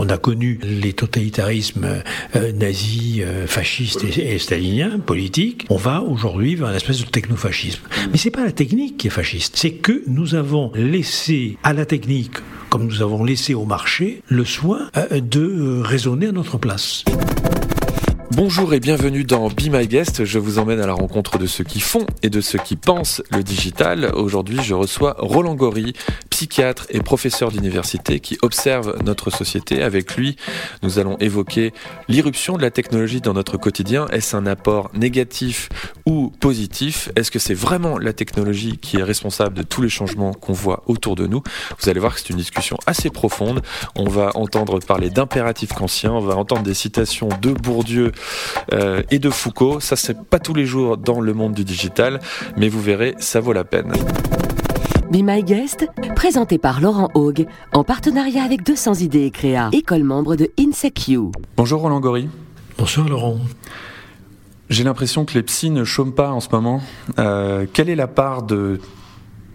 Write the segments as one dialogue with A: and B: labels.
A: on a connu les totalitarismes euh, nazis, euh, fascistes et, staliniens, politiques. On va aujourd'hui vers une espèce de technofascisme. Mais c'est pas la technique qui est fasciste, c'est que nous avons laissé à la technique comme nous avons laissé au marché le soin de raisonner à notre place.
B: Bonjour et bienvenue dans Be My Guest. Je vous emmène à la rencontre de ceux qui font et de ceux qui pensent le digital. Aujourd'hui, je reçois Roland Gory, psychiatre et professeur d'université qui observe notre société. Avec lui, nous allons évoquer l'irruption de la technologie dans notre quotidien. Est-ce un apport négatif ou positif? Est-ce que c'est vraiment la technologie qui est responsable de tous les changements qu'on voit autour de nous? Vous allez voir que c'est une discussion assez profonde. On va entendre parler d'impératifs kantiens, on va entendre des citations de Bourdieu euh, et de Foucault. Ça, c'est pas tous les jours dans le monde du digital, mais vous verrez, ça vaut la peine.
C: Be My Guest, présenté par Laurent Haug, en partenariat avec 200 idées et créa, école membre de INSECU.
B: Bonjour Roland Gory.
A: Bonsoir Laurent.
B: J'ai l'impression que les psys ne chôment pas en ce moment. Euh, quelle est la part de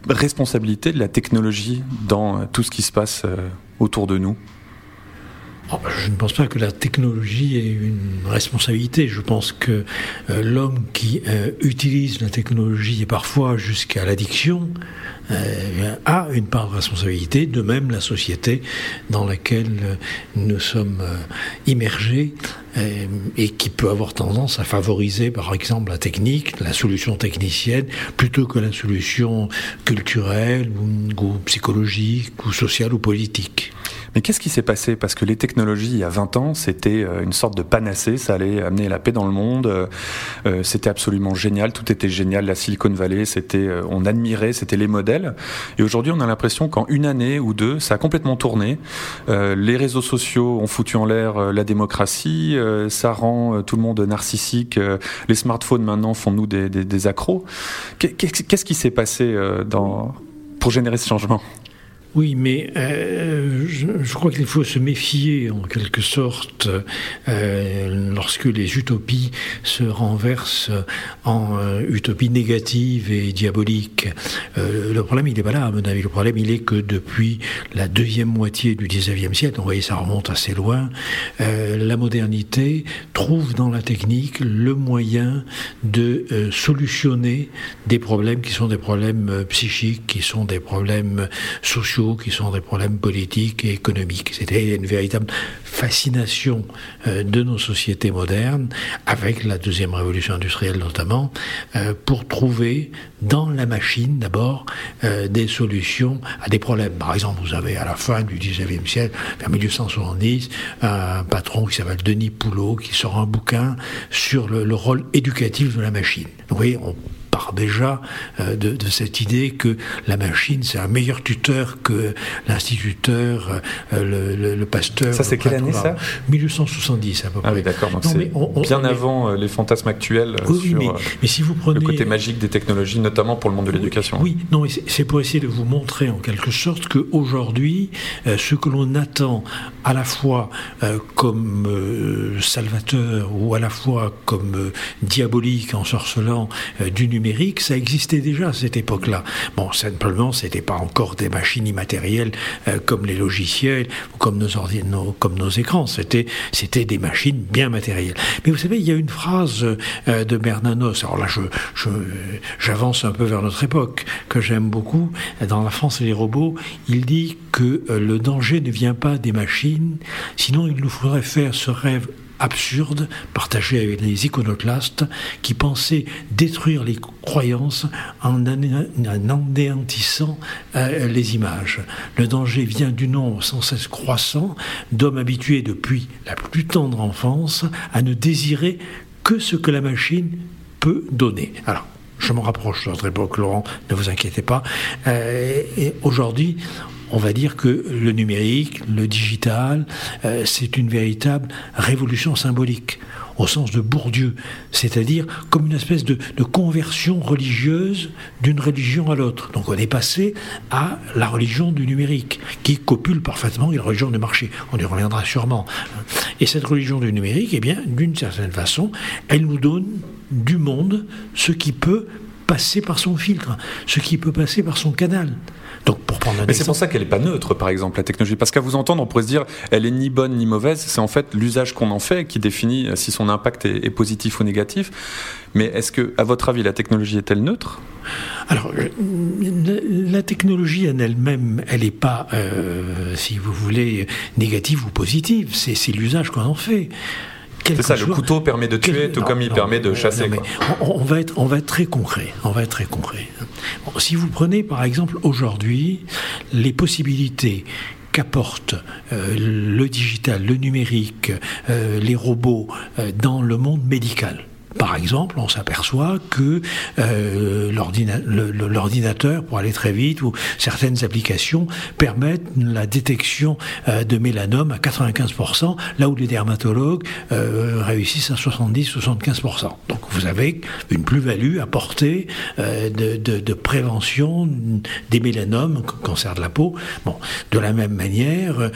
B: responsabilité de la technologie dans tout ce qui se passe euh, autour de nous?
A: Oh, je ne pense pas que la technologie ait une responsabilité. Je pense que euh, l'homme qui euh, utilise la technologie et parfois jusqu'à l'addiction a une part de responsabilité. De même, la société dans laquelle nous sommes immergés et qui peut avoir tendance à favoriser, par exemple, la technique, la solution technicienne, plutôt que la solution culturelle ou psychologique ou sociale ou politique.
B: Mais qu'est-ce qui s'est passé? Parce que les technologies, il y a 20 ans, c'était euh, une sorte de panacée, ça allait amener la paix dans le monde, euh, euh, c'était absolument génial, tout était génial, la Silicon Valley, c'était, on admirait, c'était les modèles. Et aujourd'hui, on a l'impression qu'en une année ou deux, ça a complètement tourné. les réseaux sociaux ont foutu en l'air la démocratie, ça rend tout le monde narcissique, les smartphones maintenant font nous des, accros. Qu'est-ce qui s'est passé pour générer ce changement?
A: Oui, mais euh, je, crois qu'il faut se méfier en quelque sorte euh, lorsque les utopies se renversent en euh, utopies négatives et diaboliques. le problème, il n'est pas là, à mon avis. Le problème, il est que depuis la deuxième moitié du 19e siècle, vous voyez, ça remonte assez loin, la modernité trouve dans la technique le moyen de solutionner des problèmes qui sont des problèmes psychiques, qui sont des problèmes sociaux qui sont des problèmes politiques et économiques. C'était une véritable fascination euh, de nos sociétés modernes, avec la deuxième révolution industrielle notamment, euh, pour trouver dans la machine d'abord euh, des solutions à des problèmes. Par exemple, vous avez à la fin du 19e siècle, vers 1870, un patron qui s'appelle Denis Poulot qui sort un bouquin sur le, le rôle éducatif de la machine. Vous voyez, on part déjà euh, de, cette idée que la machine, c'est un meilleur tuteur que l'instituteur, euh, le, pasteur.
B: Ça, c'est quelle année, ça
A: 1870, à peu près.
B: Ah oui, d'accord. c'est bien avant euh, les fantasmes actuels oui, sur mais, si vous prenez, le côté magique des technologies, notamment pour le monde de l'éducation.
A: Oui, non, mais c'est pour essayer de vous montrer en quelque sorte qu'aujourd'hui, ce que l'on attend à la fois comme salvateur ou à la fois comme diabolique, ensorcelant du numérique, ça existait déjà à cette époque-là. Bon, simplement, c'était pas encore des machines immatérielles euh, comme les logiciels ou comme nos, comme nos écrans. C'était, des machines bien matérielles. Mais vous savez, il y a une phrase euh, de Bernanos. Alors là, j'avance un peu vers notre époque que j'aime beaucoup. Dans La France et les robots, il dit que euh, le danger ne vient pas des machines, sinon il nous faudrait faire ce rêve absurde partagé avec les iconoclastes qui pensaient détruire les croyances en anéantissant euh, les images. Le danger vient du nombre sans cesse croissant d'hommes habitués depuis la plus tendre enfance à ne désirer que ce que la machine peut donner. Alors, je me rapproche de notre époque, Laurent, ne vous inquiétez pas. Euh, et aujourd'hui, on va dire que le numérique, le digital, euh, c'est une véritable révolution symbolique au sens de Bourdieu, c'est-à-dire comme une espèce de, conversion religieuse d'une religion à l'autre. Donc on est passé à la religion du numérique, qui copule parfaitement la religion du marché. On y reviendra sûrement. Et cette religion du numérique, eh bien, d'une certaine façon, elle nous donne du monde ce qui peut passer par son filtre, ce qui peut passer par son canal.
B: Donc pour prendre un Mais c'est pour ça qu'elle n'est pas neutre, par exemple, la technologie. Parce qu'à vous entendre, on pourrait se dire, elle est ni bonne ni mauvaise. C'est en fait l'usage qu'on en fait qui définit si son impact est, positif ou négatif. Mais est-ce que, à votre avis, la technologie est-elle neutre?
A: Alors, euh, la technologie en elle-même, elle n'est pas, euh, si vous voulez, négative ou positive. C'est l'usage qu'on en fait.
B: C'est ça, le couteau permet de tuer, tout comme il permet de chasser.
A: On, va être, on va être très concret. On va être très concret. si vous prenez par exemple aujourd'hui les possibilités qu'apporte euh, le digital, le numérique, euh, les robots euh, dans le monde médical. Par exemple, on s'aperçoit que euh, l'ordinateur, pour aller très vite, ou certaines applications permettent la détection euh, de mélanome à 95%, là où les dermatologues euh, réussissent à 70-75%. Donc vous avez une plus-value apportée de, de, de, prévention des mélanomes, cancer de la peau. Bon, de la même manière,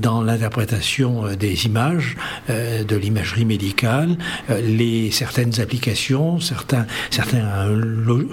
A: dans l'interprétation des images, de l'imagerie médicale, les certaines applications, certains, certains,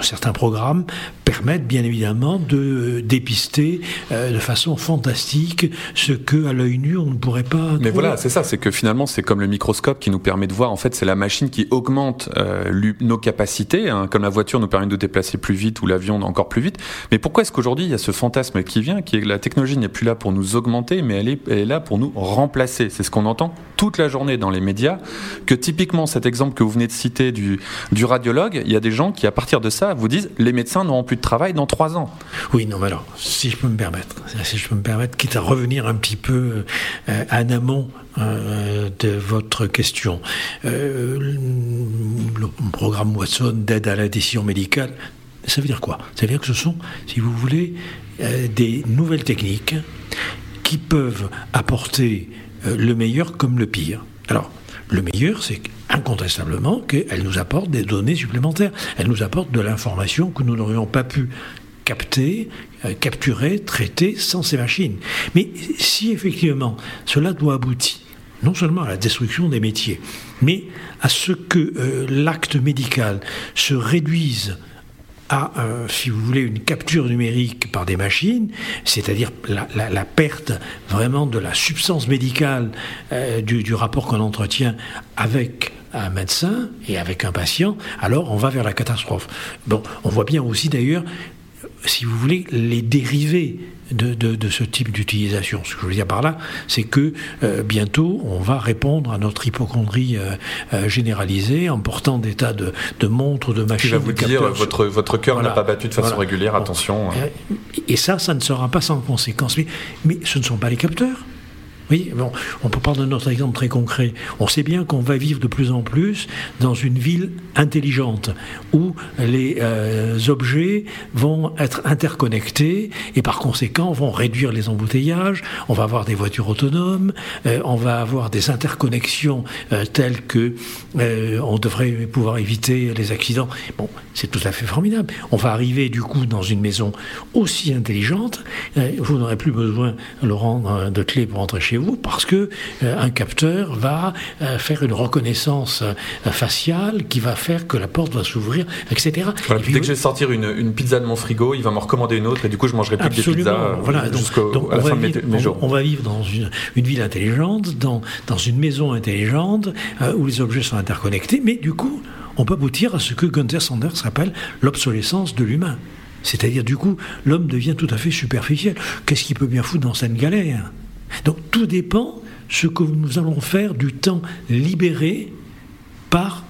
A: certains programmes permettent bien évidemment de dépister euh, de façon fantastique ce que à l'œil nu on ne pourrait pas.
B: Mais voilà, c'est ça, c'est que finalement c'est comme le microscope qui nous permet de voir. En fait, c'est la machine qui augmente euh, nos capacités, hein, comme la voiture nous permet de déplacer plus vite ou l'avion encore plus vite. Mais pourquoi est-ce qu'aujourd'hui il y a ce fantasme qui vient, qui est que la technologie n'est plus là pour nous augmenter, mais elle est, elle est là pour nous remplacer? C'est ce qu'on entend toute la journée dans les médias. Que typiquement cet exemple que vous venez de cité du, du radiologue, il y a des gens qui, à partir de ça, vous disent les médecins n'auront plus de travail dans trois ans.
A: Oui, non, mais alors, si je peux me permettre, si je peux me permettre, quitte à revenir un petit peu euh, en amont euh, de votre question. Euh, le programme Watson d'aide à la décision médicale, ça veut dire quoi? Ça veut dire que ce sont, si vous voulez, des nouvelles techniques qui peuvent apporter le meilleur comme le pire. Alors, le meilleur, c'est incontestablement qu'elle nous apporte des données supplémentaires. Elle nous apporte de l'information que nous n'aurions pas pu capter, euh, capturer, traiter sans ces machines. Mais si effectivement cela doit aboutir non seulement à la destruction des métiers, mais à ce que euh, l'acte médical se réduise à, euh, si vous voulez, une capture numérique par des machines, c'est-à-dire la, perte vraiment de la substance médicale euh, du, rapport qu'on entretient avec un médecin et avec un patient, alors on va vers la catastrophe. Bon, on voit bien aussi d'ailleurs, si vous voulez, les dérivés de, ce type d'utilisation. Ce que je veux dire par là, c'est que euh, bientôt, on va répondre à notre hypochondrie euh, euh, généralisée en portant des tas de, montres, de machines.
B: Qui va vous dire, votre, votre cœur n'a pas battu de façon régulière, attention.
A: Et ça, ça ne sera pas sans conséquence. mais ce ne sont pas les capteurs. Oui, bon, on peut prendre un autre exemple très concret. On sait bien qu'on va vivre de plus en plus dans une ville intelligente où les euh, objets vont être interconnectés et par conséquent vont réduire les embouteillages. On va avoir des voitures autonomes, euh, on va avoir des interconnexions euh, telles que on devrait pouvoir éviter les accidents. Bon, c'est tout à fait formidable. On va arriver du coup dans une maison aussi intelligente. vous n'aurez plus besoin, Laurent, de clé pour entrer chez vous parce que euh, un capteur va euh, faire une reconnaissance euh, faciale qui va faire que la porte va s'ouvrir, etc.
B: dès que je vais sortir une, pizza de mon frigo, il va me recommander une autre et du coup je mangerai plus de pizza voilà, jusqu'à la fin de mes, jours.
A: On, va vivre dans une, ville intelligente, dans, dans une maison intelligente où les objets sont interconnectés, mais du coup on peut aboutir à ce que Gunther Sanders appelle l'obsolescence de l'humain. C'est-à-dire, du coup, l'homme devient tout à fait superficiel. Qu'est-ce qu'il peut bien foutre dans cette galère? Donc tout dépend ce que nous allons faire du temps libéré par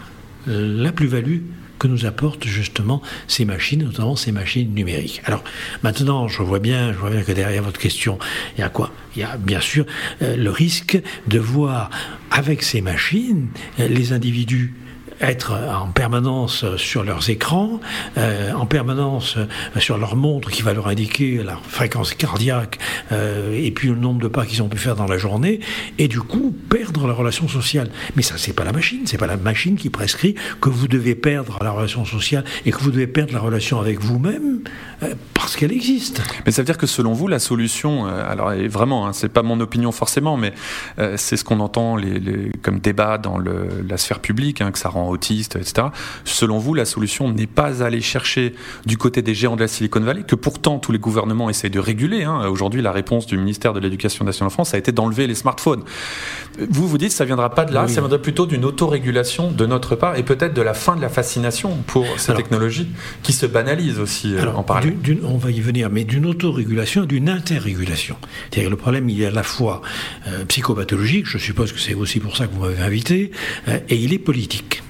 A: euh, la plus-value que nous apportent justement ces machines, notamment ces machines numériques. Alors maintenant, je vois bien, je vois bien que derrière votre question, il y a quoi? Il y a bien sûr euh, le risque de voir avec ces machines euh, les individus être en permanence sur leurs écrans, euh, en permanence sur leur montre qui va leur indiquer la fréquence cardiaque euh, et puis le nombre de pas qu'ils ont pu faire dans la journée, et du coup perdre la relation sociale. Mais ça, c'est pas la machine, c'est pas la machine qui prescrit que vous devez perdre la relation sociale et que vous devez perdre la relation avec vous-même euh, parce qu'elle existe.
B: Mais ça veut dire que selon vous, la solution, alors vraiment, hein, c'est pas mon opinion forcément, mais c'est ce qu'on entend comme débat dans la sphère publique, hein, que ça rend enfants autistes, etc. Selon vous, la solution n'est pas aller chercher du côté des géants de la Silicon Valley, que pourtant tous les gouvernements essayent de réguler. Hein. Aujourd'hui, la réponse du ministère de l'Éducation nationale en France a été d'enlever les smartphones. Vous vous dites, ça viendra pas de là, ça viendrait plutôt d'une autorégulation de notre part et peut-être de la fin de la fascination pour ces technologies qui se banalisent aussi euh, en parallèle.
A: on va y venir, mais d'une autorégulation, d'une interrégulation. C'est-à-dire le problème, il est à la fois euh, psychopathologique, je suppose que c'est aussi pour ça que vous m'avez invité, euh, et il est politique.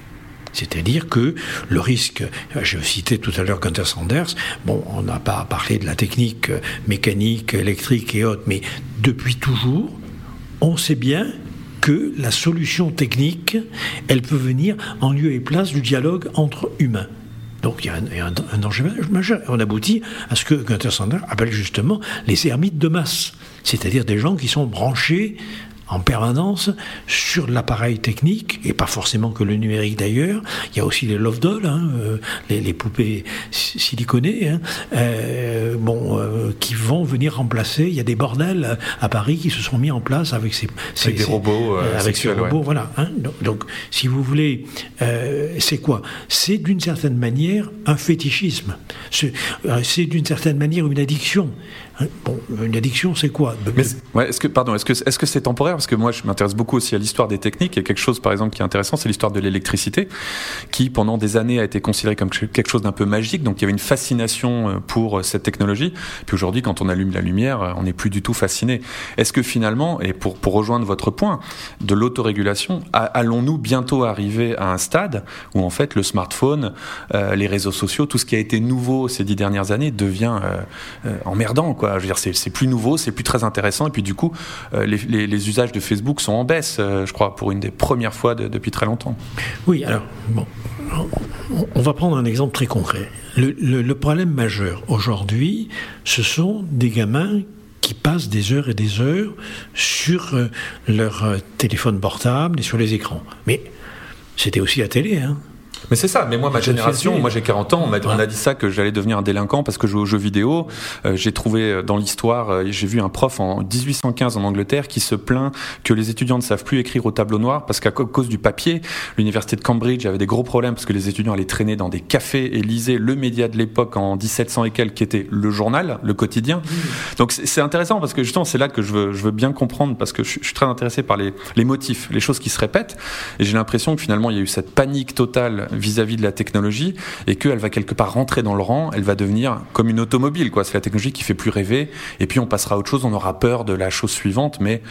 A: C'est-à-dire que le risque, je citais tout à l'heure Gunther Sanders, on n'a pas parlé de la technique mécanique, électrique et autres, mais depuis toujours, on sait bien que la solution technique, elle peut venir en lieu et place du dialogue entre humains. Donc il y a un, un, danger majeur. On aboutit à ce que Gunther Sanders appelle justement les ermites de masse, c'est-à-dire des gens qui sont branchés en permanence sur l'appareil technique, et pas forcément que le numérique d'ailleurs. Il y a aussi les love dolls, hein, euh, les, poupées siliconées, hein, euh, bon, euh, qui vont venir remplacer. Il y a des bordels à Paris qui se sont mis en place avec ces,
B: avec des robots,
A: avec ces robots, voilà. Hein. donc, donc, si vous voulez, c'est quoi? C'est d'une certaine manière un fétichisme. C'est d'une certaine manière une addiction. Bon, une addiction, c'est quoi?
B: Ouais, Est-ce que, pardon, est-ce que est-ce que c'est temporaire? Parce que moi, je m'intéresse beaucoup aussi à l'histoire des techniques. A quelque chose, par exemple, qui est intéressant, c'est l'histoire de l'électricité, qui pendant des années a été considérée comme quelque chose d'un peu magique. Donc, il y avait une fascination euh, pour euh, cette technologie. Puis aujourd'hui, quand on allume la lumière, euh, on n'est plus du tout fasciné. Est-ce que finalement, et pour pour rejoindre votre point de l'autorégulation, allons-nous bientôt arriver à un stade où en fait le smartphone, les réseaux sociaux, tout ce qui a été nouveau ces dix dernières années devient emmerdant, quoi je veux dire, c'est plus nouveau, c'est plus très intéressant. Et puis du coup, euh, les, usages de Facebook sont en baisse, euh, je crois, pour une des premières fois depuis très longtemps.
A: Oui, alors, on va prendre un exemple très concret. Le, problème majeur aujourd'hui, ce sont des gamins qui passent des heures et des heures sur euh, leur téléphone portable et sur les écrans. Mais c'était aussi la télé, hein.
B: Mais c'est ça. Mais moi, ma génération, moi j'ai 40 ans, on m'a dit ça que j'allais devenir un délinquant parce que je joue aux jeux vidéo. Euh, j'ai trouvé euh, dans l'histoire, euh, j'ai vu un prof en 1815 en Angleterre qui se plaint que les étudiants ne savent plus écrire au tableau noir parce qu'à cause du papier, l'université de Cambridge avait des gros problèmes parce que les étudiants allaient traîner dans des cafés et lisaient le média de l'époque en 1700 et quelques qui était le journal, le quotidien. Mmh. Donc c'est intéressant parce que justement c'est là que je veux, je veux bien comprendre parce que je, suis très intéressé par les, les motifs, les choses qui se répètent et j'ai l'impression que finalement il y a eu cette panique totale vis-à-vis de la technologie et qu'elle va quelque part rentrer dans le rang, elle va devenir comme une automobile, quoi. C'est la technologie qui fait plus rêver et puis on passera à autre chose, on aura peur de la chose suivante, mais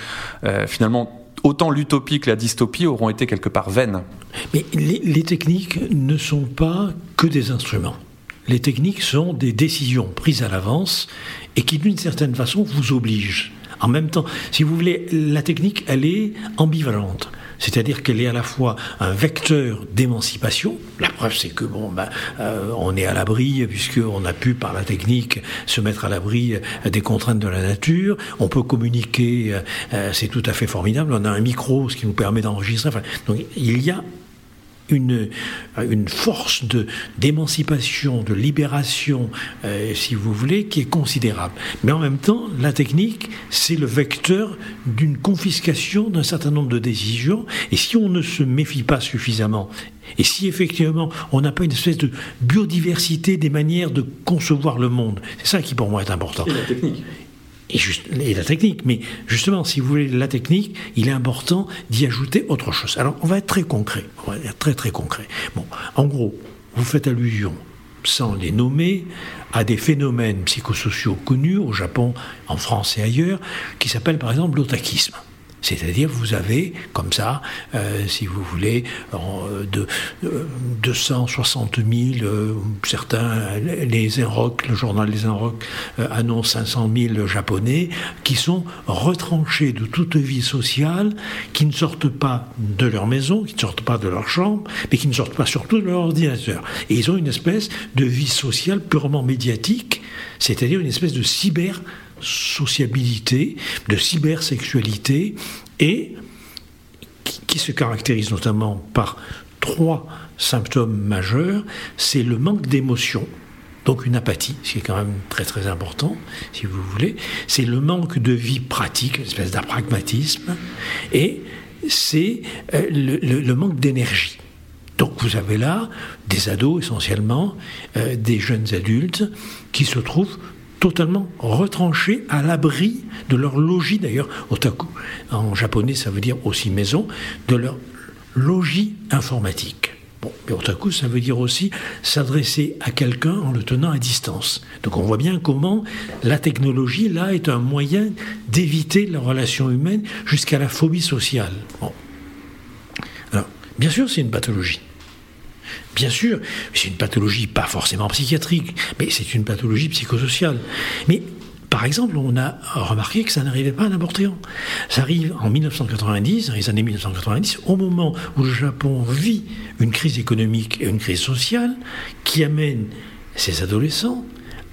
B: euh, finalement autant l'utopie que la dystopie auront été quelque part vaines.
A: Mais les, techniques ne sont pas que des instruments. Les techniques sont des décisions prises à l'avance et qui, d'une certaine façon, vous obligent. En même temps, si vous voulez, la technique, elle est ambivalente c'est-à-dire qu'elle est à la fois un vecteur d'émancipation. La preuve, c'est que bon, ben, euh, on est à l'abri puisqu'on a pu par la technique se mettre à l'abri euh, des contraintes de la nature. On peut communiquer, euh, c'est tout à fait formidable. On a un micro, ce qui nous permet d'enregistrer. Donc il y a une, une force de, d'émancipation, de libération, euh, si vous voulez, qui est considérable. Mais en même temps, la technique, c'est le vecteur d'une confiscation d'un certain nombre de décisions. Et si on ne se méfie pas suffisamment, et si effectivement on n'a pas une espèce de biodiversité des manières de concevoir le monde, c'est ça qui pour moi est important.
B: La technique
A: et, la technique. Mais justement, si vous voulez la technique, il est important d'y ajouter autre chose. Alors, on va être très concret. Très très concret. Bon, en gros, vous faites allusion, sans les nommer, à des phénomènes psychosociaux connus au Japon, en France et ailleurs, qui s'appellent par exemple l'otakisme. C'est-à-dire, vous avez, comme ça, euh, si vous voulez, de, 260 000, euh, certains, les Inrock, le journal des Inrock euh, annonce 500 000 Japonais qui sont retranchés de toute vie sociale, qui ne sortent pas de leur maison, qui ne sortent pas de leur chambre, mais qui ne sortent pas surtout de leur ordinateur. Et ils ont une espèce de vie sociale purement médiatique, c'est-à-dire une espèce de cyber sociabilité, de cybersexualité, et qui se caractérise notamment par trois symptômes majeurs. C'est le manque d'émotion, donc une apathie, ce qui est quand même très très important, si vous voulez. C'est le manque de vie pratique, une espèce d'apragmatisme, et c'est euh, le, manque d'énergie. Donc vous avez là des ados essentiellement, euh, des jeunes adultes qui se trouvent totalement retranchés à l'abri de leur logis, d'ailleurs, otaku, en japonais ça veut dire aussi maison, de leur logis informatique. Bon, mais otaku, ça veut dire aussi s'adresser à quelqu'un en le tenant à distance. Donc on voit bien comment la technologie, là, est un moyen d'éviter la relation humaine jusqu'à la phobie sociale. Bon. Alors, bien sûr, c'est une pathologie. Bien sûr, c'est une pathologie pas forcément psychiatrique, mais c'est une pathologie psychosociale. Mais par exemple, on a remarqué que ça n'arrivait pas à quand. Ça arrive en 1990, dans les années 1990, au moment où le Japon vit une crise économique et une crise sociale qui amène ses adolescents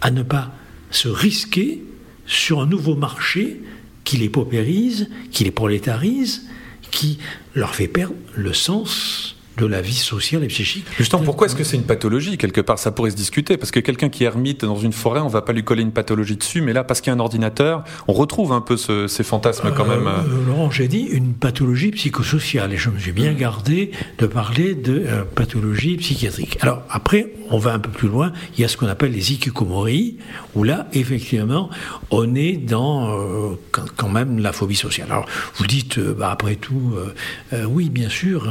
A: à ne pas se risquer sur un nouveau marché qui les paupérise, qui les prolétarise, qui leur fait perdre le sens de la vie sociale et psychique.
B: Justement, pourquoi est-ce que c'est une pathologie Quelque part, ça pourrait se discuter, parce que quelqu'un qui ermite dans une forêt, on va pas lui coller une pathologie dessus, mais là, parce qu'il y a un ordinateur, on retrouve un peu ces fantasmes quand même. Euh,
A: euh, Laurent, j'ai dit une pathologie psychosociale, et je me suis bien gardé de parler de euh, pathologie psychiatrique. Alors après, on va un peu plus loin, il y a ce qu'on appelle les ikikomori, où là, effectivement, on est dans quand même la phobie sociale. Alors, vous dites, bah, après tout, oui, bien sûr,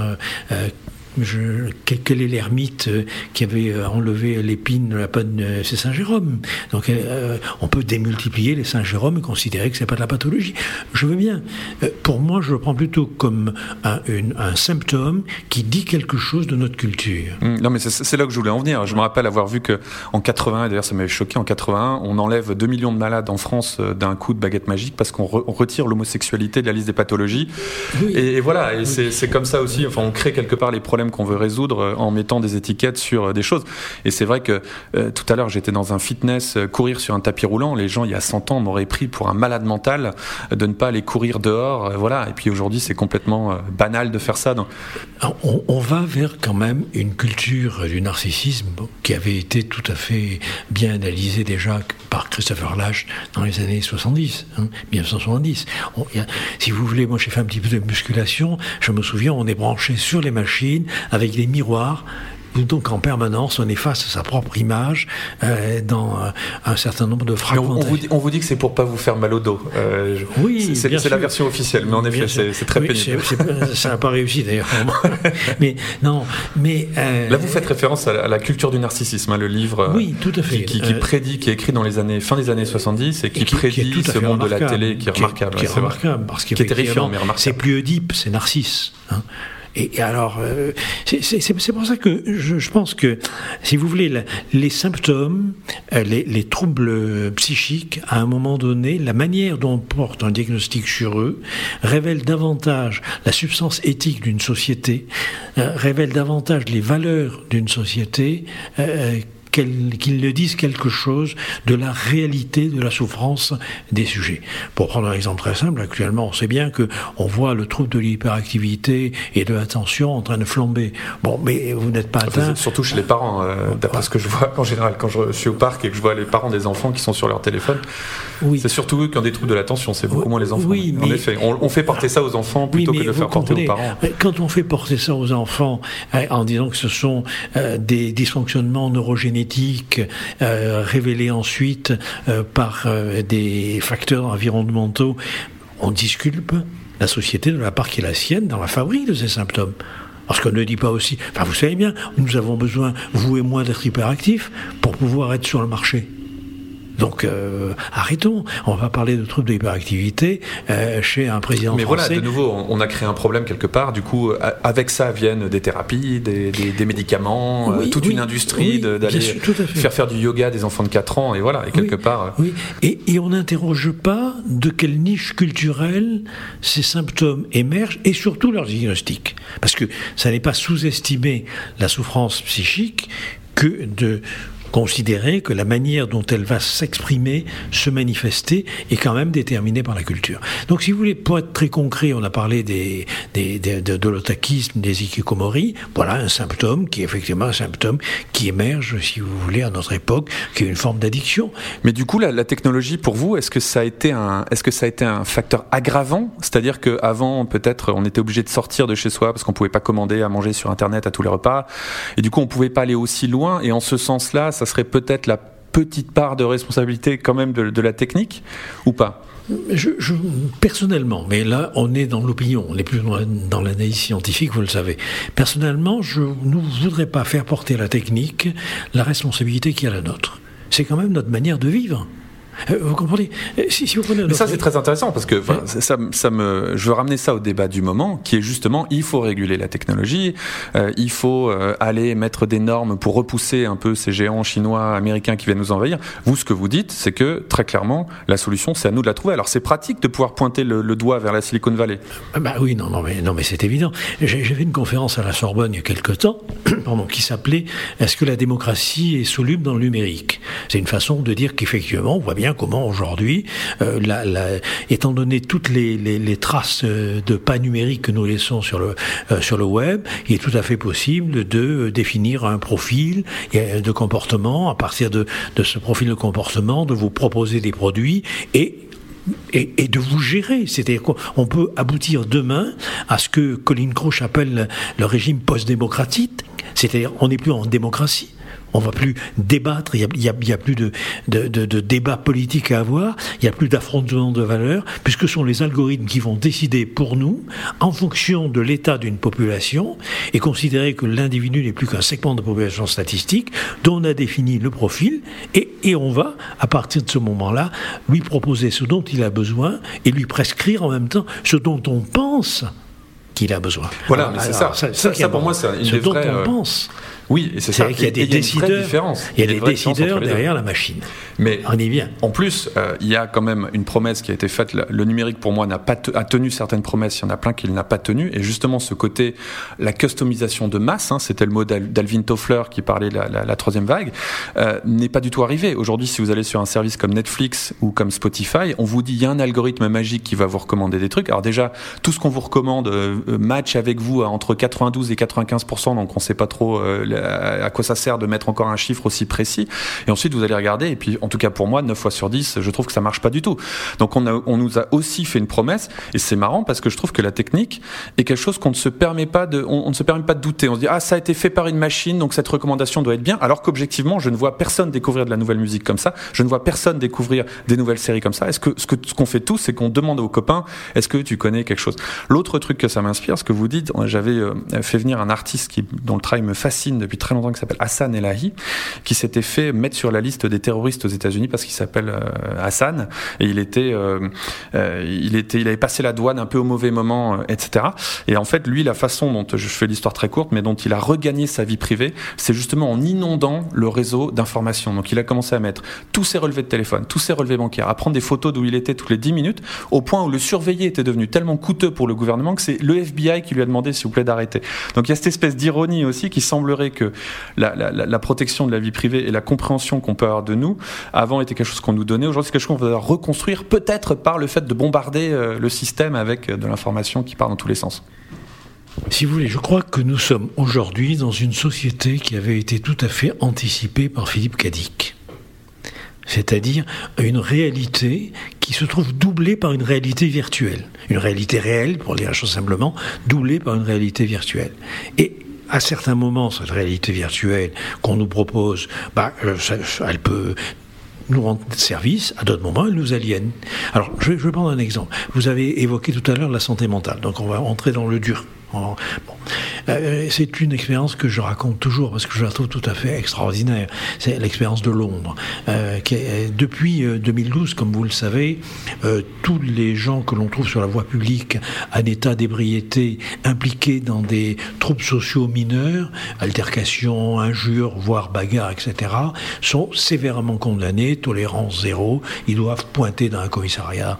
A: je, quel est l'ermite euh, qui avait euh, enlevé l'épine de la panne C'est Saint Jérôme? Donc euh, on peut démultiplier les Saint Jérôme et considérer que c'est pas de la pathologie. Je veux bien. pour moi, je le prends plutôt comme un, un, symptôme qui dit quelque chose de notre culture.
B: Hum, non, mais c'est là que je voulais en venir. Je me rappelle avoir vu que en 81, d'ailleurs ça m'avait choqué, en 81, on enlève 2 millions de malades en France d'un coup de baguette magique parce qu'on retire l'homosexualité de la liste des pathologies. Et, voilà, et c'est comme ça aussi. Enfin, on crée quelque part les problèmes qu'on veut résoudre euh, en mettant des étiquettes sur euh, des choses. Et c'est vrai que euh, tout à l'heure, j'étais dans un fitness, courir sur un tapis roulant. Les gens, il y a 100 ans, m'auraient pris pour un malade mental de ne pas aller courir dehors. voilà. Et puis aujourd'hui, c'est complètement banal de faire ça. Donc...
A: On, va vers quand même une culture du narcissisme qui avait été tout à fait bien analysée déjà par Christopher Lash dans les années 70, 1970. Hein, si vous voulez, moi j'ai fait un petit peu de musculation. Je me souviens, on est branché sur les machines avec des miroirs donc en permanence on efface sa propre image euh, dans euh, un certain nombre de fragments.
B: On, vous dit, on vous dit que c'est pour pas vous faire mal au dos. Euh, oui, c'est la version officielle, mais en effet c'est très pénible.
A: ça n'a pas réussi d'ailleurs. mais non, mais
B: là vous faites référence à la, culture du narcissisme, hein, le livre.
A: Oui, tout à fait.
B: Qui, prédit, qui est écrit dans les années fin des années 70 et qui, prédit ce monde de la télé qui est remarquable.
A: Qui est, remarquable parce
B: qui est terrifiant, mais remarquable.
A: C'est plus Oedipe, c'est Narcisse. Hein. Et, alors, euh, c'est pour ça que je, pense que, si vous voulez, les symptômes, euh, les, troubles psychiques, à un moment donné, la manière dont on porte un diagnostic sur eux, révèle davantage la substance éthique d'une société, euh, révèle davantage les valeurs d'une société qu'ils ne disent quelque chose de la réalité de la souffrance des sujets. Pour prendre un exemple très simple, actuellement, on sait bien que on voit le trouble de l'hyperactivité et de l'attention en train de flamber. Bon, mais vous n'êtes pas atteint.
B: Surtout chez les parents, euh, d'après ce que je vois en général quand je suis au parc et que je vois les parents des enfants qui sont sur leur téléphone. Oui. C'est surtout eux qui ont des troubles de l'attention, c'est beaucoup moins les enfants. Oui, mais... En effet, on, fait porter ça aux enfants plutôt que de le faire porter aux parents.
A: Quand on fait porter ça aux enfants hein, en disant que ce sont euh, des dysfonctionnements neurogénétiques euh, révélés ensuite euh, par euh, des facteurs environnementaux, on disculpe la société de la part qui est la sienne dans la fabrique de ces symptômes. Parce qu'on ne dit pas aussi, vous savez bien, nous avons besoin, vous et moi, d'être hyperactifs pour pouvoir être sur le marché. Donc euh, arrêtons. On va parler de troubles d'hyperactivité euh, chez un président
B: Mais
A: voilà,
B: de nouveau, on a créé un problème quelque part. Du coup, avec ça viennent des thérapies, des, médicaments, euh, toute une industrie d'aller faire faire du yoga à des enfants de 4 ans. Et voilà, et quelque part.
A: Oui. Et, et on n'interroge pas de quelle niche culturelle ces symptômes émergent et surtout leur diagnostic. Parce que ça n'est pas sous-estimer la souffrance psychique que de considérer que la manière dont elle va s'exprimer, se manifester, est quand même déterminée par la culture. Donc, si vous voulez, pour être très concret, on a parlé des, de, de l'otakisme, des ikikomori. Voilà un symptôme qui est effectivement un symptôme qui émerge, si vous voulez, à notre époque, qui est une forme d'addiction.
B: Mais du coup, la, technologie, pour vous, est-ce que ça a été un, est-ce que ça a été un facteur aggravant? C'est-à-dire qu'avant, peut-être, on était obligé de sortir de chez soi parce qu'on pouvait pas commander à manger sur Internet à tous les repas, et du coup, on pouvait pas aller aussi loin. Et en ce sens-là, ça serait peut-être la petite part de responsabilité quand même de, la technique, ou pas?
A: Je, personnellement, mais là on est dans l'opinion, on n'est plus dans l'analyse scientifique, vous le savez. Personnellement, je ne voudrais pas faire porter à la technique la responsabilité qui est la nôtre. C'est quand même notre manière de vivre. Euh, vous comprenez
B: si, si, vous prenez Mais ça, c'est très intéressant parce que hein ça, ça, me, je veux ramener ça au débat du moment, qui est justement, il faut réguler la technologie, euh, il faut euh, aller mettre des normes pour repousser un peu ces géants chinois, américains qui viennent nous envahir. Vous, ce que vous dites, c'est que très clairement, la solution, c'est à nous de la trouver. Alors, c'est pratique de pouvoir pointer le, le, doigt vers la Silicon Valley.
A: Bah oui, non, non, mais non, mais c'est évident. J'avais une conférence à la Sorbonne il y a quelque temps, pardon, qui s'appelait Est-ce que la démocratie est soluble dans le numérique? C'est une façon de dire qu'effectivement, on voit bien comment aujourd'hui, euh, étant donné toutes les, traces euh, de pas numériques que nous laissons sur le, euh, sur le web, il est tout à fait possible de définir un profil de comportement, à partir de, ce profil de comportement, de vous proposer des produits et et, de vous gérer. C'est-à-dire qu'on peut aboutir demain à ce que Colin Croche appelle le régime post-démocratique, c'est-à-dire on n'est plus en démocratie, on va plus débattre, il n'y a, plus de, de, débat politique à avoir, il n'y a plus d'affrontement de valeurs, puisque ce sont les algorithmes qui vont décider pour nous, en fonction de l'état d'une population, et considérer que l'individu n'est plus qu'un segment de population statistique, dont on a défini le profil, et, et on va, à partir de ce moment-là, lui proposer ce dont il a besoin, et lui prescrire en même temps ce dont on pense qu'il a besoin.
B: Voilà, mais c'est ça. Ça, ça, pour moi, c'est une
A: ce
B: dont
A: on euh, pense.
B: Oui, et c'est ça.
A: qu'il y a des décideurs. Il y a, des décideurs derrière la machine.
B: Mais on y vient. En plus, euh, il y a quand même une promesse qui a été faite. Le numérique, pour moi, n'a pas a tenu certaines promesses. Il y en a plein qu'il n'a pas tenu. Et justement, ce côté, la customisation de masse, hein, c'était le mot d'Alvin Toffler qui parlait de la, la, la troisième vague, euh, n'est pas du tout arrivé. Aujourd'hui, si vous allez sur un service comme Netflix ou comme Spotify, on vous dit il y a un algorithme magique qui va vous recommander des trucs. Alors déjà, tout ce qu'on vous recommande euh, match avec vous à entre 92 et 95% donc on ne sait pas trop euh, à quoi ça sert de mettre encore un chiffre aussi précis. Et ensuite, vous allez regarder, et puis en tout cas pour moi, 9 fois sur 10, je trouve que ça marche pas du tout. Donc on, nous a aussi fait une promesse, et c'est marrant parce que je trouve que la technique est quelque chose qu'on ne se permet pas de, on, ne se permet pas de douter. On se dit, ah, ça a été fait par une machine, donc cette recommandation doit être bien, alors qu'objectivement, je ne vois personne découvrir de la nouvelle musique comme ça, je ne vois personne découvrir des nouvelles séries comme ça. Est-ce que ce que ce qu'on fait tous, c'est qu'on demande aux copains, est-ce que tu connais quelque chose? L'autre truc que ça m'inspire, ce que vous dites, j'avais euh, fait venir un artiste qui, dont le travail me fascine depuis très longtemps qui s'appelle Hassan Elahi, qui s'était fait mettre sur la liste des terroristes aux États-Unis parce qu'il s'appelle euh, Hassan et il était, euh, euh, il était, il avait passé la douane un peu au mauvais moment, etc. Et en fait, lui, la façon dont je fais l'histoire très courte, mais dont il a regagné sa vie privée, c'est justement en inondant le réseau d'informations. Donc, il a commencé à mettre tous ses relevés de téléphone, tous ses relevés bancaires, à prendre des photos d'où il était toutes les 10 minutes, au point où le surveiller était devenu tellement coûteux pour le gouvernement que c'est le FBI qui lui a demandé, s'il vous plaît, d'arrêter. Donc, il y a cette espèce d'ironie aussi qui semblerait que la, protection de la vie privée et la compréhension qu'on peut avoir de nous, avant était quelque chose qu'on nous donnait, aujourd'hui c'est quelque chose qu'on va reconstruire peut-être par le fait de bombarder euh, le système avec euh, de l'information qui part dans tous les sens.
A: Si vous voulez, je crois que nous sommes aujourd'hui dans une société qui avait été tout à fait anticipée par Philippe Cadic. C'est-à-dire une réalité qui se trouve doublée par une réalité virtuelle. Une réalité réelle, pour dire la chose simplement, doublée par une réalité virtuelle. Et à certains moments, cette réalité virtuelle qu'on nous propose, bah, euh, elle peut nous rendre service, à d'autres moments, elle nous aliène. Alors, je, vais prendre un exemple. Vous avez évoqué tout à l'heure la santé mentale, donc on va entrer dans le dur. Bon. Euh, c'est une expérience que je raconte toujours parce que je la trouve tout à fait extraordinaire. C'est l'expérience de Londres. Euh, qui depuis 2012, euh, comme vous le savez, tous les gens que l'on trouve sur la voie publique en état d'ébriété, impliqués dans des troubles sociaux mineurs, altercations, injures, voire bagarres, etc., sont sévèrement condamnés, tolérance zéro. Ils doivent pointer dans un commissariat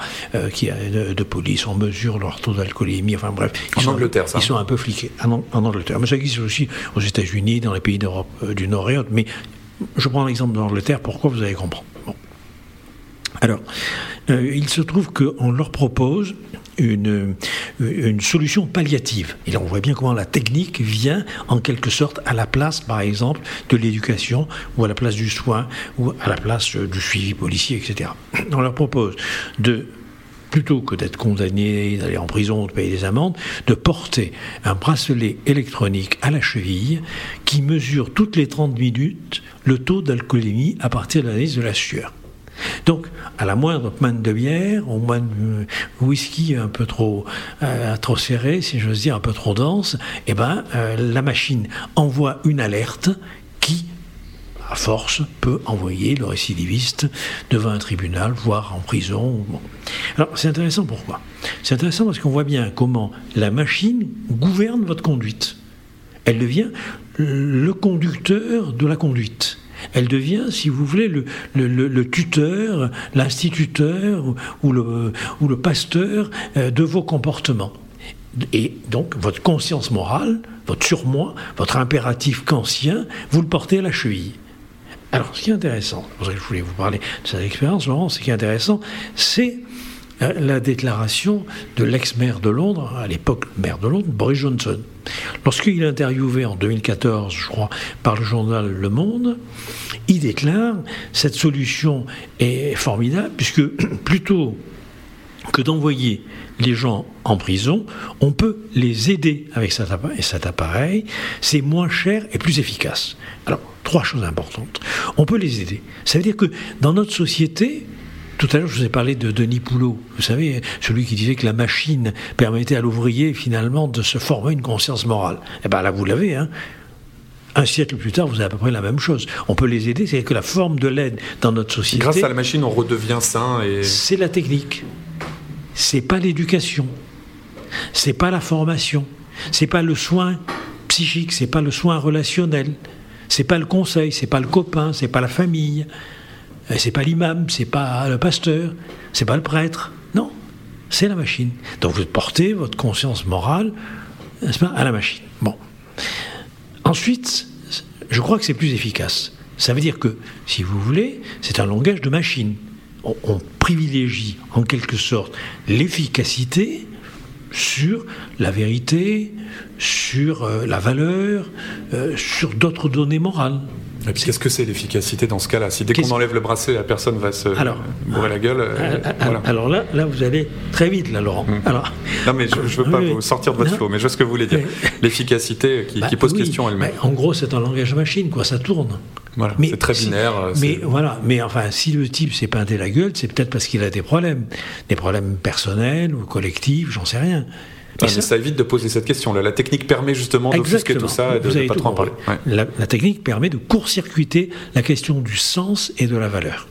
A: qui a de, police, on mesure leur taux d'alcoolémie, enfin bref.
B: en Angleterre, ça.
A: Ils sont un peu fliqués en, Angleterre. Mais ça existe aussi aux États-Unis, dans les pays d'Europe euh, du Nord et autres. Mais Je prends l'exemple de l'Angleterre, pourquoi vous allez comprendre? Alors, euh, il se trouve qu'on leur propose une, une, solution palliative. Et là, on voit bien comment la technique vient en quelque sorte à la place, par exemple, de l'éducation, ou à la place du soin, ou à la place du suivi policier, etc. On leur propose de plutôt que d'être condamné, d'aller en prison, de payer des amendes, de porter un bracelet électronique à la cheville qui mesure toutes les 30 minutes le taux d'alcoolémie à partir de l'analyse de la sueur. Donc, à la moindre manne de bière, au moindre whisky un peu trop, euh, trop serré, si j'ose dire, un peu trop dense, eh ben, euh, la machine envoie une alerte qui, à force, peut envoyer le récidiviste devant un tribunal, voire en prison. Alors, c'est intéressant pourquoi? C'est intéressant parce qu'on voit bien comment la machine gouverne votre conduite. Elle devient le conducteur de la conduite elle devient, si vous voulez, le, tuteur, l'instituteur ou le, pasteur euh, de vos comportements. Et donc, votre conscience morale, votre surmoi, votre impératif kantien, vous le portez à la cheville. Alors, ce qui est intéressant, c'est je voulais vous parler de cette expérience, Laurent, ce qui est intéressant, c'est euh, la déclaration de l'ex-maire de Londres, à l'époque maire de Londres, Boris Johnson. Lorsqu'il est interviewé en 2014, je crois, par le journal Le Monde, il déclare cette solution est formidable puisque plutôt que d'envoyer les gens en prison, on peut les aider avec cet appareil, c'est moins cher et plus efficace. Alors, trois choses importantes. On peut les aider. Ça veut dire que dans notre société, tout à l'heure, je vous ai parlé de Denis Poulot, vous savez, celui qui disait que la machine permettait à l'ouvrier finalement de se former une conscience morale. Eh bien là, vous l'avez, hein. Un siècle plus tard, vous avez à peu près la même chose. On peut les aider, c'est que la forme de l'aide dans notre société.
B: Grâce à la machine, on redevient sain et.
A: C'est la technique. C'est pas l'éducation. C'est pas la formation. C'est pas le soin psychique. C'est pas le soin relationnel. C'est pas le conseil. C'est pas le copain. C'est pas la famille. Euh, c'est pas l'imam, c'est pas le pasteur, c'est pas le prêtre. Non, c'est la machine. Donc vous portez votre conscience morale à la machine. Bon. Ensuite, je crois que c'est plus efficace. Ça veut dire que, si vous voulez, c'est un langage de machine. On privilégie en quelque sorte l'efficacité sur la vérité, sur euh, la valeur, euh, sur d'autres données morales.
B: Qu'est-ce que c'est l'efficacité dans ce cas-là Si dès qu'on enlève le bracelet, la personne va se alors, bourrer la gueule. Euh,
A: alors là, là, vous allez très vite, là, Laurent.
B: Hum. Alors, non, mais je ne veux pas vous sortir de votre flot, mais je vois ce que vous voulez dire. L'efficacité qui, bah pose question elle-même.
A: en gros, c'est un langage machine, quoi. Ça tourne.
B: Voilà, c'est très binaire.
A: Mais voilà, mais enfin, si le type s'est peinté la gueule, c'est peut-être parce qu'il a des problèmes, des problèmes personnels ou collectifs, j'en sais rien.
B: Mais ça, évite de poser cette question. -là. La technique permet justement d'offusquer tout ça et de ne pas trop en parler.
A: La, technique permet de court-circuiter la question du sens et de la valeur.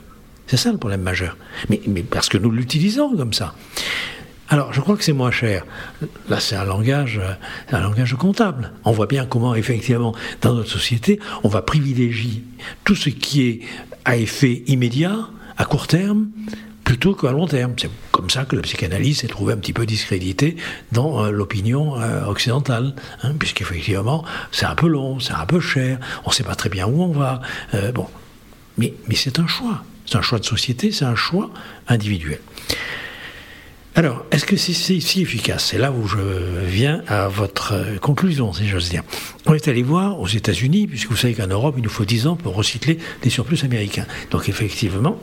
A: C'est ça le problème majeur. Mais, mais parce que nous l'utilisons comme ça. Alors, je crois que c'est moins cher. Là, c'est un langage, un langage comptable. On voit bien comment, effectivement, dans notre société, on va privilégier tout ce qui est à effet immédiat, à court terme, plutôt qu'à long terme. C'est comme ça que la psychanalyse s'est trouvée un petit peu discréditée dans euh, l'opinion euh, occidentale, hein, puisqu'effectivement, c'est un peu long, c'est un peu cher, on ne sait pas très bien où on va. Euh, bon, mais, mais c'est un choix. C'est un choix de société, c'est un choix individuel. Alors, est-ce que c'est si efficace? C'est là où je viens à votre conclusion, si j'ose dire. On est allé voir aux États-Unis, puisque vous savez qu'en Europe, il nous faut 10 ans pour recycler des surplus américains. Donc, effectivement,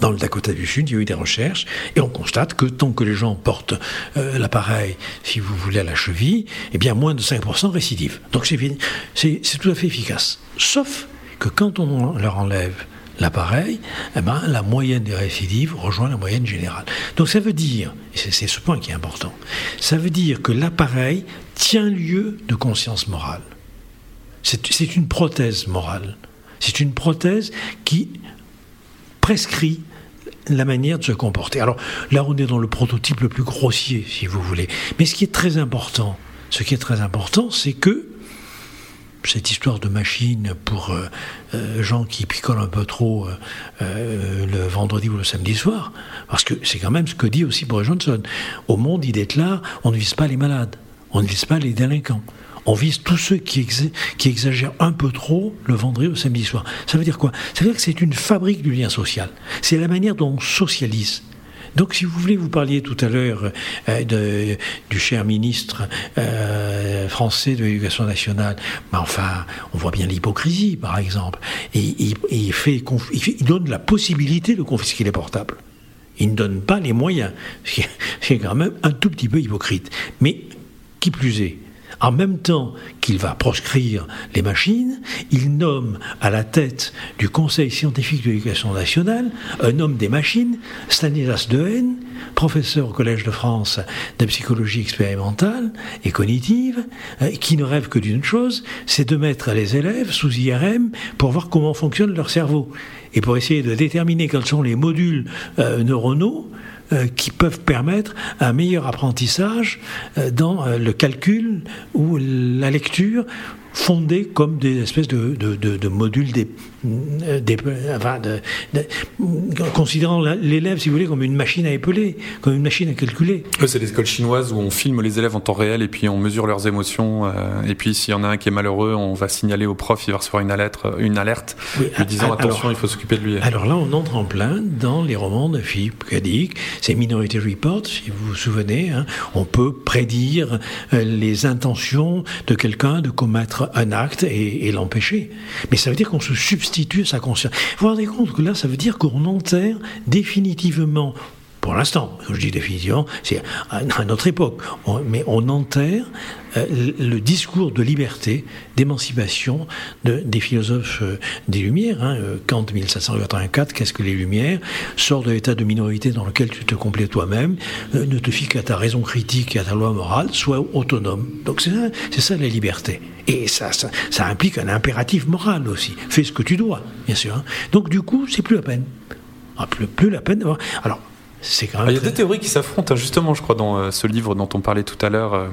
A: dans le Dakota du Sud, il y a eu des recherches et on constate que tant que les gens portent euh, l'appareil, si vous voulez, à la cheville, eh bien moins de 5% récidive. Donc c'est tout à fait efficace. Sauf que quand on leur enlève l'appareil, eh ben, la moyenne des récidives rejoint la moyenne générale. Donc ça veut dire, et c'est ce point qui est important, ça veut dire que l'appareil tient lieu de conscience morale. C'est une prothèse morale. C'est une prothèse qui prescrit la manière de se comporter. Alors là, on est dans le prototype le plus grossier, si vous voulez. Mais ce qui est très important, ce qui est très important, c'est que cette histoire de machine pour euh, euh, gens qui picolent un peu trop euh, le vendredi ou le samedi soir, parce que c'est quand même ce que dit aussi Boris Johnson. Au monde, il déclare on ne vise pas les malades, on ne vise pas les délinquants, On vise tous ceux qui, exagèrent un peu trop le vendredi au samedi soir. Ça veut dire quoi? Ça veut dire que c'est une fabrique du lien social. C'est la manière dont on socialise. Donc, si vous voulez, vous parliez tout à l'heure euh, du cher ministre euh, français de l'éducation nationale. Mais enfin, on voit bien l'hypocrisie, par exemple. Il donne la possibilité de confisquer les portables. Il ne donne pas les moyens. C'est quand même un tout petit peu hypocrite. Mais qui plus est, en même temps qu'il va proscrire les machines, il nomme à la tête du Conseil scientifique de l'éducation nationale un homme des machines, Stanislas Dehaene, professeur au Collège de France de psychologie expérimentale et cognitive, euh, qui ne rêve que d'une chose, c'est de mettre les élèves sous IRM pour voir comment fonctionne leur cerveau et pour essayer de déterminer quels sont les modules euh, neuronaux euh, qui peuvent permettre un meilleur apprentissage euh, dans le calcul ou la lecture fondés comme des espèces de, de, modules des, des enfin considérant l'élève, si vous voulez, comme une machine à épeler, comme une machine à calculer.
B: c'est des écoles chinoises où on filme les élèves en temps réel et puis on mesure leurs émotions. Euh, et puis s'il y en a un qui est malheureux, on va signaler au prof, il va recevoir une alerte, une alerte lui disant attention, il faut s'occuper de lui.
A: Alors là, on entre en plein dans les romans de Philippe Cadic, c'est Minority Report, si vous vous souvenez. Hein. on peut prédire euh, les intentions de quelqu'un de commettre un acte et, l'empêcher. Mais ça veut dire qu'on se substitue à sa conscience. Vous vous rendez compte que là, ça veut dire qu'on enterre définitivement pour l'instant, quand je dis définitivement, c'est à notre époque, mais on enterre euh, le discours de liberté, d'émancipation des philosophes euh, des Lumières. Hein, euh, Kant 1784, qu'est-ce que les Lumières? Sors de l'état de minorité dans lequel tu te complais toi-même, ne te fie qu'à ta raison critique et à ta loi morale, sois autonome. Donc c'est ça, la liberté. Et ça, implique un impératif moral aussi. Fais ce que tu dois, bien sûr. Hein. Donc du coup, c'est plus la peine. Ah, plus, plus la peine. Alors,
B: ah, il y a deux théories qui s'affrontent, hein, justement, je crois, dans euh, ce livre dont on parlait tout à l'heure euh,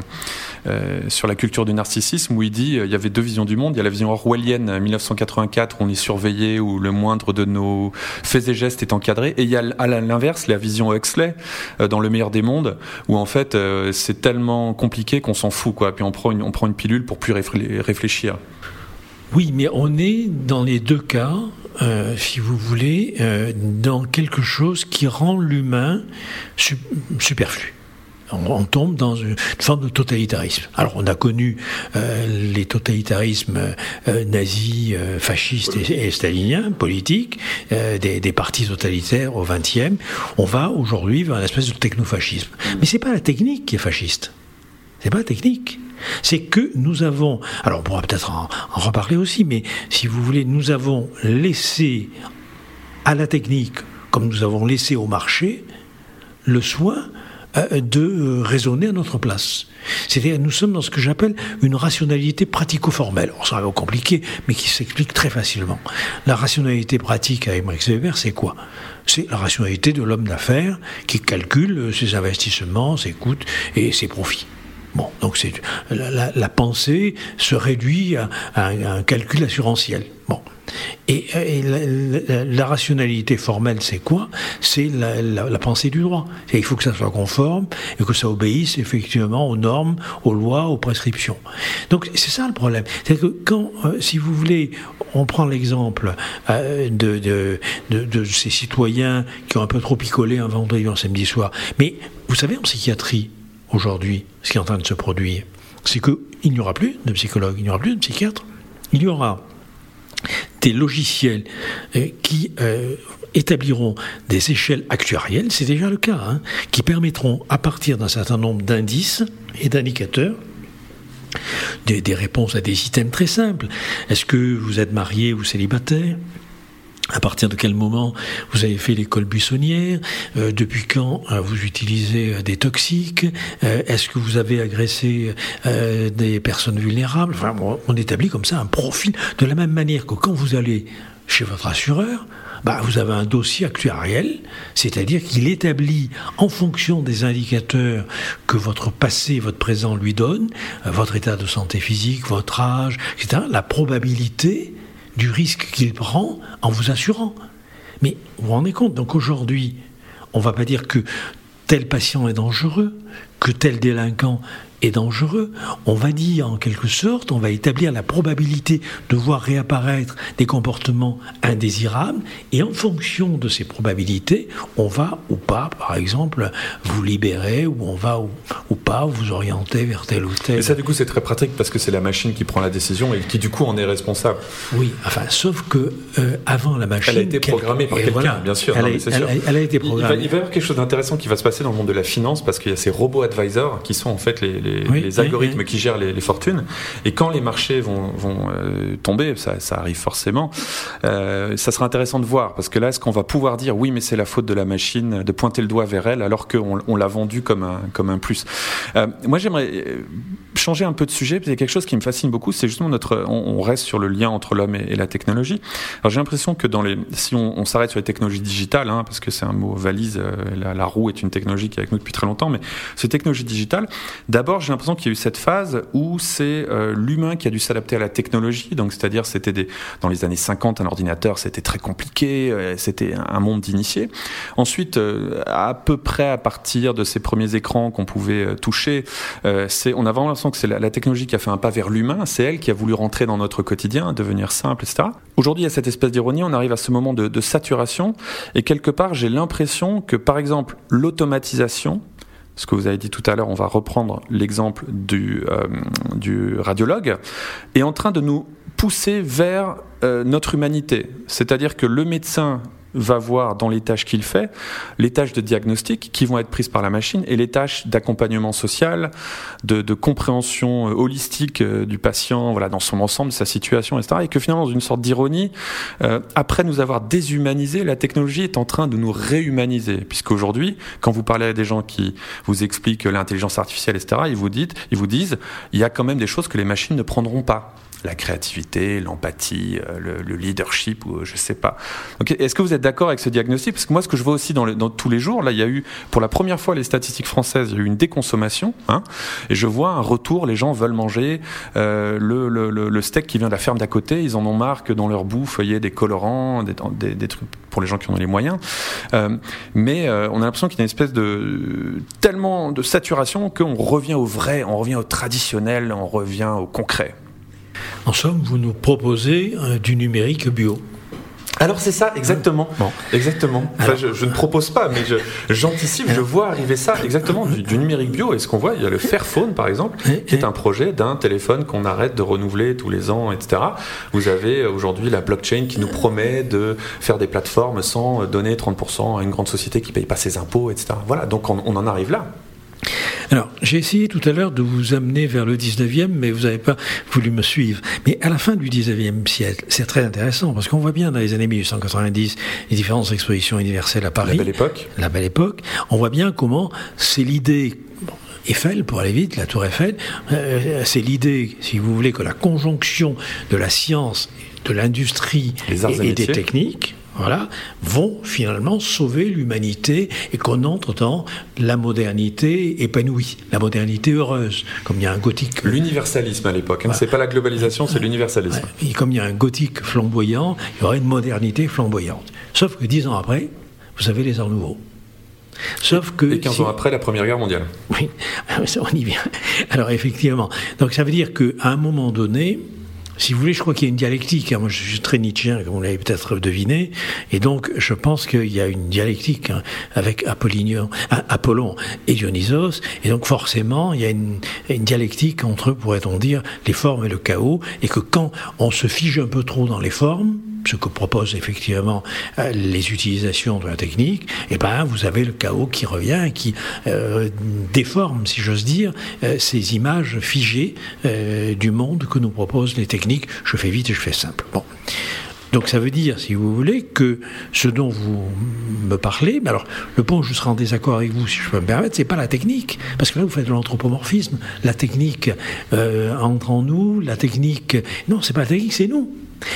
B: euh, sur la culture du narcissisme, où il dit il y avait deux visions du monde. Il y a la vision orwellienne 1984, où on est surveillé, où le moindre de nos faits et gestes est encadré. Et il y a à l'inverse la vision Huxley, dans Le meilleur des mondes, où en fait c'est tellement compliqué qu'on s'en fout, quoi. Puis on prend une, on prend une pilule pour plus réfléchir.
A: Oui, mais on est dans les deux cas euh, si vous voulez, euh, dans quelque chose qui rend l'humain superflu. On, tombe dans une forme de totalitarisme. Alors on a connu euh, les totalitarismes nazis, fascistes et, staliniens, politiques, des, partis totalitaires au XXe. On va aujourd'hui vers une espèce de technofascisme. Mais c'est pas la technique qui est fasciste. C'est pas la technique. C'est que nous avons, alors on pourra peut-être en, reparler aussi, mais si vous voulez, nous avons laissé à la technique, comme nous avons laissé au marché, le soin euh, de euh, raisonner à notre place. C'est-à-dire nous sommes dans ce que j'appelle une rationalité pratico-formelle. Ça va compliqué, mais qui s'explique très facilement. La rationalité pratique avec Max Weber, c'est quoi? C'est la rationalité de l'homme d'affaires qui calcule ses investissements, ses coûts et ses profits. Bon, donc c'est la, pensée se réduit à, un calcul assurantiel. Bon. Et, la, rationalité formelle, c'est quoi? C'est la, pensée du droit. Il faut que ça soit conforme et que ça obéisse effectivement aux normes, aux lois, aux prescriptions. Donc c'est ça le problème. C'est que quand, euh, si vous voulez, on prend l'exemple euh, de, de, de, ces citoyens qui ont un peu trop picolé un vendredi ou un samedi soir, mais vous savez, en psychiatrie, aujourd'hui, ce qui est en train de se produire, c'est qu'il n'y aura plus de psychologues, il n'y aura plus de psychiatres, il y aura des logiciels euh, qui euh, établiront des échelles actuarielles, c'est déjà le cas, hein, qui permettront, à partir d'un certain nombre d'indices et d'indicateurs, des, des, réponses à des systèmes très simples. Est-ce que vous êtes marié ou célibataire? À partir de quel moment vous avez fait l'école buissonnière euh, Depuis quand euh, vous utilisez euh, des toxiques Est-ce que vous avez agressé des personnes vulnérables? Enfin, on, établit comme ça un profil de la même manière que quand vous allez chez votre assureur, bah, vous avez un dossier actuariel, c'est-à-dire qu'il établit en fonction des indicateurs que votre passé, votre présent lui donne, votre état de santé physique, votre âge, etc., la probabilité du risque qu'il prend en vous assurant. Mais vous vous rendez compte, donc aujourd'hui, on ne va pas dire que tel patient est dangereux, que tel délinquant est dangereux, on va dire en quelque sorte, on va établir la probabilité de voir réapparaître des comportements indésirables, et en fonction de ces probabilités, on va ou pas, par exemple, vous libérer, ou on va ou, pas vous orienter vers tel ou tel.
B: Et ça, du coup, c'est très pratique parce que c'est la machine qui prend la décision et qui, du coup, en est responsable.
A: Oui, enfin, sauf que euh, avant la machine.
B: Elle a été programmée par quelqu'un, bien sûr.
A: Elle, a, été programmée.
B: Il va, y avoir quelque chose d'intéressant qui va se passer dans le monde de la finance parce qu'il y a ces robots advisors qui sont en fait les, les algorithmes qui gèrent les, fortunes. Et quand les marchés vont, vont euh, tomber, ça, ça, arrive forcément, euh, ça sera intéressant de voir. Parce que là, est-ce qu'on va pouvoir dire oui, mais c'est la faute de la machine, de pointer le doigt vers elle, alors qu'on on, l'a vendu comme un, comme un plus? Euh, Moi, j'aimerais changer un peu de sujet. C'est quelque chose qui me fascine beaucoup. C'est justement notre. On, reste sur le lien entre l'homme et, la technologie. Alors, j'ai l'impression que dans les, si on, s'arrête sur les technologies digitales, hein, parce que c'est un mot valise, la, la, roue est une technologie qui est avec nous depuis très longtemps, mais ces technologies digitales, d'abord, j'ai l'impression qu'il y a eu cette phase où c'est euh, l'humain qui a dû s'adapter à la technologie. Donc, c'est-à-dire, c'était dans les années 50, un ordinateur, c'était très compliqué, euh, c'était un monde d'initiés. Ensuite, euh, à peu près à partir de ces premiers écrans qu'on pouvait toucher, on a vraiment l'impression que c'est la, technologie qui a fait un pas vers l'humain. C'est elle qui a voulu rentrer dans notre quotidien, devenir simple, etc. Aujourd'hui, il y a cette espèce d'ironie. On arrive à ce moment de saturation, et quelque part, j'ai l'impression que, par exemple, l'automatisation ce que vous avez dit tout à l'heure, on va reprendre l'exemple du, euh, radiologue, est en train de nous pousser vers euh, notre humanité. C'est-à-dire que le médecin va voir dans les tâches qu'il fait les tâches de diagnostic qui vont être prises par la machine et les tâches d'accompagnement social, de, compréhension euh, holistique euh, du patient, voilà, dans son ensemble, sa situation, etc. Et que finalement, dans une sorte d'ironie, euh, après nous avoir déshumanisé, la technologie est en train de nous réhumaniser, puisqu'aujourd'hui, quand vous parlez à des gens qui vous expliquent l'intelligence artificielle, etc., ils vous, ils vous disent, il y a quand même des choses que les machines ne prendront pas la créativité, l'empathie, euh, le, leadership, ou je sais pas. Est-ce que vous êtes d'accord avec ce diagnostic? Parce que moi, ce que je vois aussi dans, tous les jours, là, il y a eu, pour la première fois, les statistiques françaises, il y a eu une déconsommation, hein, et je vois un retour, les gens veulent manger euh, le, steak qui vient de la ferme d'à côté, ils en ont marre que dans leur bouffe, il y des colorants, des, trucs pour les gens qui ont les moyens. Euh, mais euh, on a l'impression qu'il y a une espèce de tellement de saturation qu'on revient au vrai, on revient au traditionnel, on revient au concret.
A: En somme, vous nous proposez euh, du numérique bio.
B: Alors c'est ça, exactement. Exactement. je, ne propose pas, mais j'anticipe, je, vois arriver ça, exactement, du, numérique bio. Et ce qu'on voit, il y a le Fairphone, par exemple, qui est un projet d'un téléphone qu'on arrête de renouveler tous les ans, etc. Vous avez aujourd'hui la blockchain qui nous promet de faire des plateformes sans donner 30% à une grande société qui ne paye pas ses impôts, etc. Voilà, donc on en arrive là.
A: Alors, j'ai essayé tout à l'heure de vous amener vers le 19e, mais vous n'avez pas voulu me suivre. Mais à la fin du 19e siècle, c'est très intéressant, parce qu'on voit bien dans les années 1890 les différentes expositions universelles à Paris.
B: La belle époque.
A: La belle époque. On voit bien comment c'est l'idée Eiffel, pour aller vite, la tour Eiffel, euh, c'est l'idée, si vous voulez, que la conjonction de la science, de l'industrie et, des techniques, voilà, vont finalement sauver l'humanité et qu'on entre dans la modernité épanouie, la modernité heureuse, comme il y a un gothique.
B: L'universalisme à l'époque, hein, c'est pas la globalisation, c'est l'universalisme.
A: Et comme il y a un gothique flamboyant, il y aurait une modernité flamboyante. Sauf que dix ans après, vous avez les arts nouveaux.
B: Sauf que. Et 15 ans après la Première Guerre mondiale.
A: Oui, on y vient. Alors effectivement. Donc ça veut dire qu'à un moment donné, si vous voulez, je crois qu'il y a une dialectique. Hein. Moi, je suis très nietzschéen, comme vous l'avez peut-être deviné. Et donc, je pense qu'il y a une dialectique hein, avec Apollonion, Apollon et Dionysos. Et donc, forcément, il y a une, une dialectique entre, pourrait-on dire, les formes et le chaos. Et que quand on se fige un peu trop dans les formes, ce que proposent effectivement euh, les utilisations de la technique, et eh ben vous avez le chaos qui revient, qui euh, déforme, si j'ose dire, euh, ces images figées du monde que nous proposent les techniques. Je fais vite et je fais simple. Bon. Donc ça veut dire, si vous voulez, que ce dont vous me parlez, alors le point où je serai en désaccord avec vous, si je peux me permettre, c'est pas la technique, parce que là vous faites de l'anthropomorphisme. La technique entre en nous, la technique, non, c'est pas la technique, c'est nous.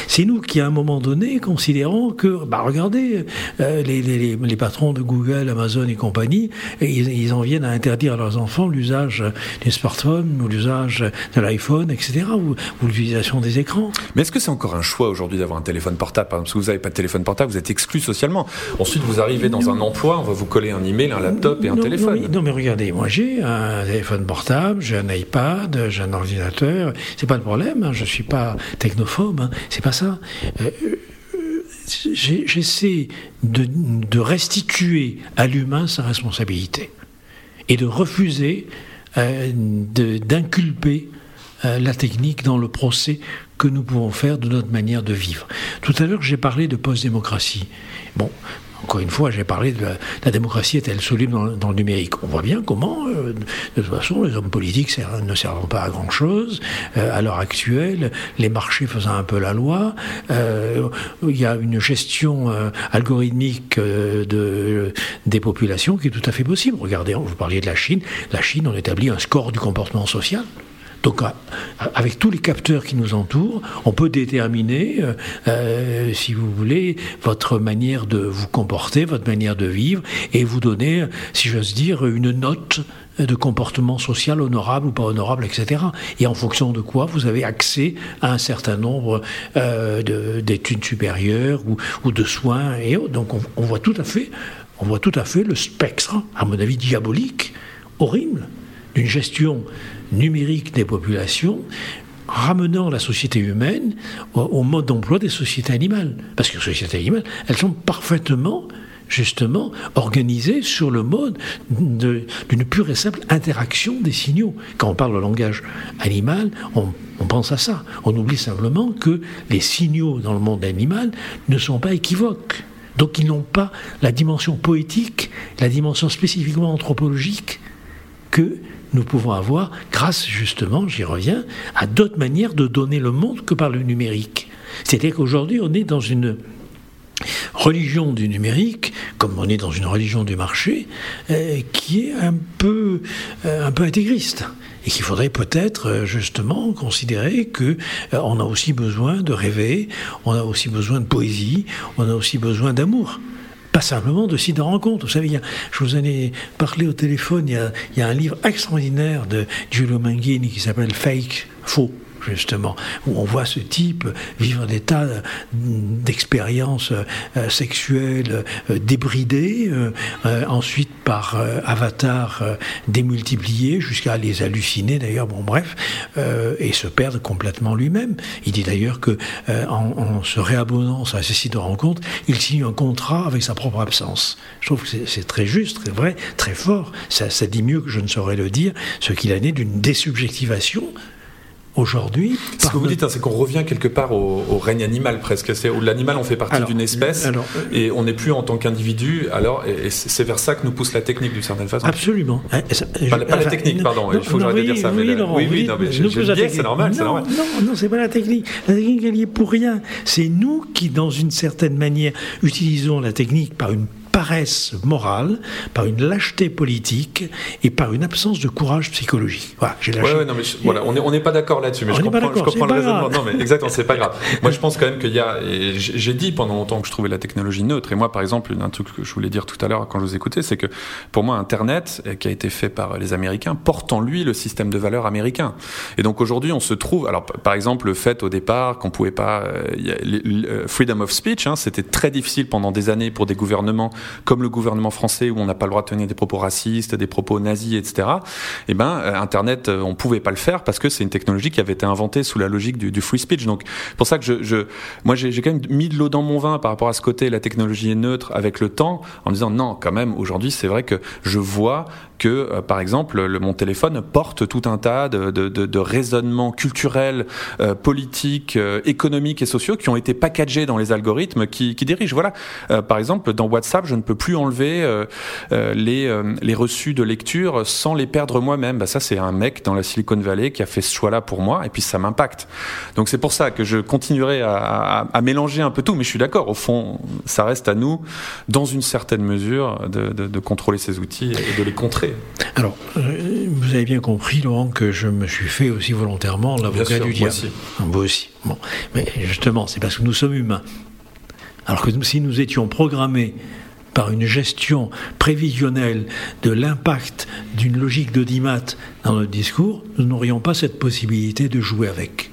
A: C'est nous qui, à un moment donné, considérons que, bah regardez, euh, les, les, les, patrons de Google, Amazon et compagnie, ils, ils, en viennent à interdire à leurs enfants l'usage des smartphones ou l'usage de l'iPhone, etc., ou, ou l'utilisation des écrans.
B: Mais est-ce que c'est encore un choix aujourd'hui d'avoir un téléphone portable? Parce que vous n'avez pas de téléphone portable, vous êtes exclu socialement. Ensuite, vous arrivez dans un emploi, on va vous coller un email, un laptop et un téléphone.
A: Non, non, mais regardez, moi j'ai un téléphone portable, j'ai un iPad, j'ai un ordinateur. C'est pas le problème, hein, je suis pas technophobe. Hein. C'est pas ça. Euh, J'essaie de, restituer à l'humain sa responsabilité et de refuser euh, d'inculper euh, la technique dans le procès que nous pouvons faire de notre manière de vivre. Tout à l'heure, j'ai parlé de post-démocratie. Bon, encore une fois, j'ai parlé de la, démocratie est-elle soluble dans, le numérique? On voit bien comment, euh, de toute façon, les hommes politiques ne servent pas à grand-chose. Euh, à l'heure actuelle, les marchés faisant un peu la loi, euh, il y a une gestion algorithmique de, des populations qui est tout à fait possible. Regardez, vous parliez de la Chine. La Chine, on établit un score du comportement social. Donc, avec tous les capteurs qui nous entourent, on peut déterminer, euh, euh, si vous voulez, votre manière de vous comporter, votre manière de vivre, et vous donner, si j'ose dire, une note de comportement social honorable ou pas honorable, etc. Et en fonction de quoi vous avez accès à un certain nombre euh, d'études supérieures ou, de soins et Donc on, voit tout à fait, on voit tout à fait le spectre, à mon avis diabolique, horrible, d'une gestion numérique des populations, ramenant la société humaine au, mode d'emploi des sociétés animales. Parce que les sociétés animales, elles sont parfaitement justement organisées sur le mode d'une pure et simple interaction des signaux. Quand on parle de langage animal, on, on, pense à ça. On oublie simplement que les signaux dans le monde animal ne sont pas équivoques. Donc ils n'ont pas la dimension poétique, la dimension spécifiquement anthropologique que nous pouvons avoir grâce justement, j'y reviens, à d'autres manières de donner le monde que par le numérique. C'est-à-dire qu'aujourd'hui, on est dans une religion du numérique, comme on est dans une religion du marché, euh, qui est un peu, euh, un peu intégriste et qu'il faudrait peut-être euh, justement considérer que on a aussi besoin de rêver, on a aussi besoin de poésie, on a aussi besoin d'amour pas simplement de sites de rencontres. Vous savez, je vous en ai parlé au téléphone, il y a, un livre extraordinaire de Giulio Manghini qui s'appelle Fake, faux justement, où on voit ce type vivre des tas d'expériences euh, sexuelles euh, débridées, euh, ensuite par avatar démultiplié jusqu'à les halluciner d'ailleurs, bon bref, et se perdre complètement lui-même. Il dit d'ailleurs que en, se réabonnant à ces sites de rencontres, il signe un contrat avec sa propre absence. Je trouve que c'est très juste, très vrai, très fort. Ça, ça dit mieux que je ne saurais le dire, ce qu'il a né d'une désubjectivation aujourd'hui.
B: Ce que vous dites, hein, c'est qu'on revient quelque part au, règne animal presque, c'est où l'animal on fait partie d'une espèce euh, et on n'est plus en tant qu'individu. Alors, et, c'est vers ça que nous pousse la technique d'une certaine façon.
A: Absolument.
B: Eh, pas, la technique, pardon. il faut que j'arrête de dire ça.
A: Oui, mais oui, oui, non, mais c'est normal, normal. Non, non, c'est pas la technique. La technique elle y est pour rien. C'est nous qui, dans une certaine manière, utilisons la technique par une paresse morale, par une lâcheté politique et par une absence de courage psychologique.
B: Voilà, j'ai lâché. non, mais voilà, on n'est pas d'accord là-dessus, mais je comprends, je comprends, le raisonnement. Non, mais exactement, c'est pas grave. Moi, je pense quand même qu'il y a. J'ai dit pendant longtemps que je trouvais la technologie neutre. Et moi, par exemple, un truc que je voulais dire tout à l'heure quand je vous écoutais, c'est que pour moi, Internet, euh, qui a été fait par les Américains, porte en lui le système de valeurs américain. Et donc aujourd'hui, on se trouve. Alors, par exemple, le fait au départ qu'on pouvait pas. Euh, euh, freedom of speech, hein, c'était très difficile pendant des années pour des gouvernements comme le gouvernement français où on n'a pas le droit de tenir des propos racistes, des propos nazis, etc. Eh ben, euh, Internet, euh, on pouvait pas le faire parce que c'est une technologie qui avait été inventée sous la logique du, free speech. Donc, pour ça que je, je moi, j'ai quand même mis de l'eau dans mon vin par rapport à ce côté, la technologie est neutre avec le temps, en disant non, quand même, aujourd'hui, c'est vrai que je vois que, euh, par exemple, le, mon téléphone porte tout un tas de, de, de, de raisonnements culturels, euh, politiques, euh, économiques et sociaux qui ont été packagés dans les algorithmes qui, qui dirigent. Voilà. par exemple, dans WhatsApp, je ne peux plus enlever les, les reçus de lecture sans les perdre moi-même. Bah, ça, c'est un mec dans la Silicon Valley qui a fait ce choix-là pour moi, et puis ça m'impacte. Donc c'est pour ça que je continuerai à, à, à, mélanger un peu tout, mais je suis d'accord. Au fond, ça reste à nous, dans une certaine mesure, de, de, de contrôler ces outils et de les contrer
A: Alors, euh, vous avez bien compris, Laurent, que je me suis fait aussi volontairement l'avocat du diable.
B: Aussi.
A: Moi aussi. Bon. Mais justement, c'est parce que nous sommes humains. Alors que si nous étions programmés par une gestion prévisionnelle de l'impact d'une logique de dimat dans notre discours, nous n'aurions pas cette possibilité de jouer avec.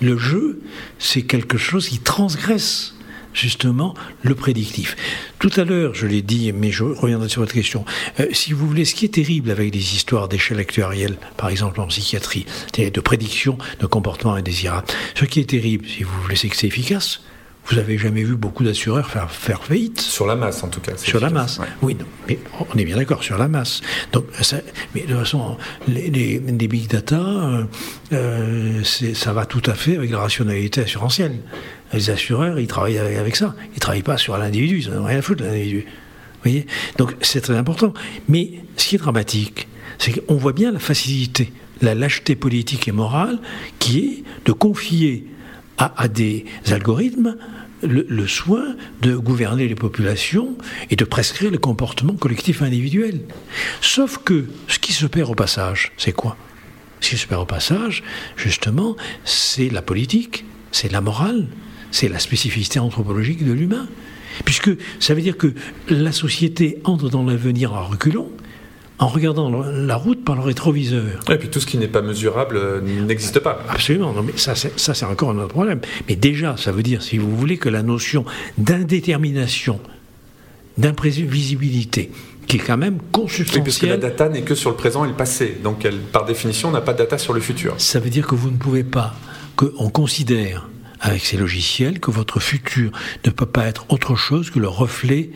A: Le jeu, c'est quelque chose qui transgresse justement le prédictif. Tout à l'heure, je l'ai dit, mais je reviendrai sur votre question. Euh, si vous voulez, ce qui est terrible avec des histoires d'échelle actuarielle, par exemple en psychiatrie, de prédiction de comportements indésirables, ce qui est terrible, si vous voulez, c'est que c'est efficace. Vous avez jamais vu beaucoup d'assureurs faire, faire faillite
B: Sur la masse, en tout cas.
A: Sur la masse, oui. mais on est bien d'accord, sur la masse. Donc, mais de toute façon, les, les, big data, euh, euh ça va tout à fait avec la rationalité assurantielle. Les assureurs, ils travaillent avec, ça. Ils ne travaillent pas sur l'individu, ils n'ont rien à foutre l'individu. voyez? Donc, c'est très important. Mais ce qui est dramatique, c'est qu'on voit bien la facilité, la lâcheté politique et morale qui est de confier à, des algorithmes le, soin de gouverner les populations et de prescrire le comportement collectif individuel. Sauf que ce qui se perd au passage, c'est quoi? Ce qui se perd au passage, justement, c'est la politique, c'est la morale, c'est la spécificité anthropologique de l'humain. Puisque ça veut dire que la société entre dans l'avenir en reculant, en regardant la route par le rétroviseur.
B: Et puis tout ce qui n'est pas mesurable euh, n'existe pas.
A: Absolument, non, mais ça c'est encore un autre problème. Mais déjà, ça veut dire, si vous voulez, que la notion d'indétermination, d'imprévisibilité, qui est quand même consubstantielle... Oui,
B: parce que la data n'est que sur le présent et le passé. Donc elle, par définition, n'a pas de data sur le futur.
A: Ça veut dire que vous ne pouvez pas, qu'on considère avec ces logiciels que votre futur ne peut pas être autre chose que le reflet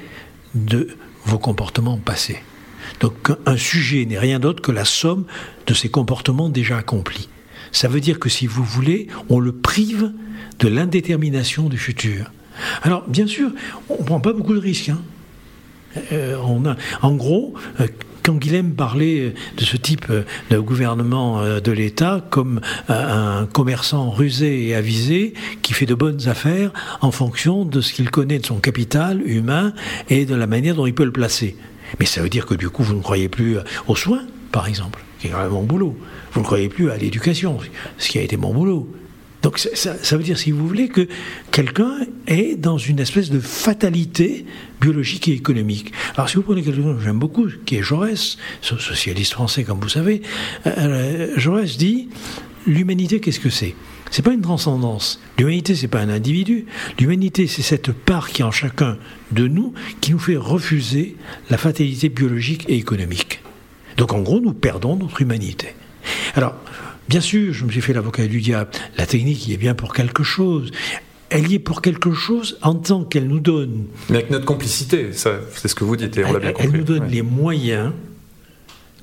A: de vos comportements passés. Donc un sujet n'est rien d'autre que la somme de ses comportements déjà accomplis. Ça veut dire que si vous voulez, on le prive de l'indétermination du futur. Alors bien sûr, on ne prend pas beaucoup de risques. Hein. Euh, on a, en gros, euh, quand Guilhem parlait de ce type de gouvernement euh, de l'État comme un commerçant rusé et avisé qui fait de bonnes affaires en fonction de ce qu'il connaît de son capital humain et de la manière dont il peut le placer. Mais ça veut dire que du coup, vous ne croyez plus aux soins, par exemple, qui est quand même mon boulot. Vous ne croyez plus à l'éducation, ce qui a été mon boulot. Donc ça, veut dire, si vous voulez, que quelqu'un est dans une espèce de fatalité biologique et économique. Alors si vous prenez quelqu'un que j'aime beaucoup, qui est Jaurès, socialiste français comme vous savez, euh, euh, Jaurès dit, l'humanité qu'est-ce que c'est? C'est pas une transcendance. L'humanité, c'est pas un individu. L'humanité, c'est cette part qui est en chacun de nous qui nous fait refuser la fatalité biologique et économique. Donc en gros, nous perdons notre humanité. Alors, bien sûr, je me suis fait l'avocat du diable. La technique y est bien pour quelque chose. Elle y est pour quelque chose en tant qu'elle nous donne.
B: Mais avec notre complicité, c'est ce que vous dites, et on l'a bien
A: compris. Elle nous donne les moyens,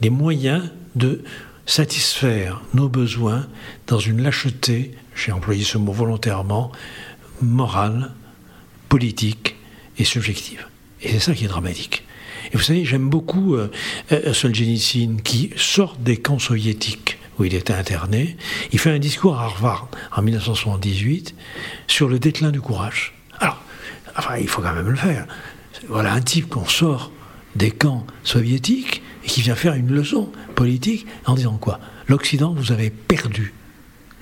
A: les moyens de satisfaire nos besoins dans une lâcheté, j'ai employé ce mot volontairement, morale, politique et subjective. Et c'est ça qui est dramatique. Et vous savez, j'aime beaucoup euh, euh Solzhenitsyn qui sort des camps soviétiques il était interné. Il fait un discours à Harvard en 1978 sur le déclin du courage. Alors, enfin, il faut quand même le faire. Voilà un type qu'on sort des camps soviétiques et qui vient faire une leçon politique en disant quoi? L'Occident, vous avez perdu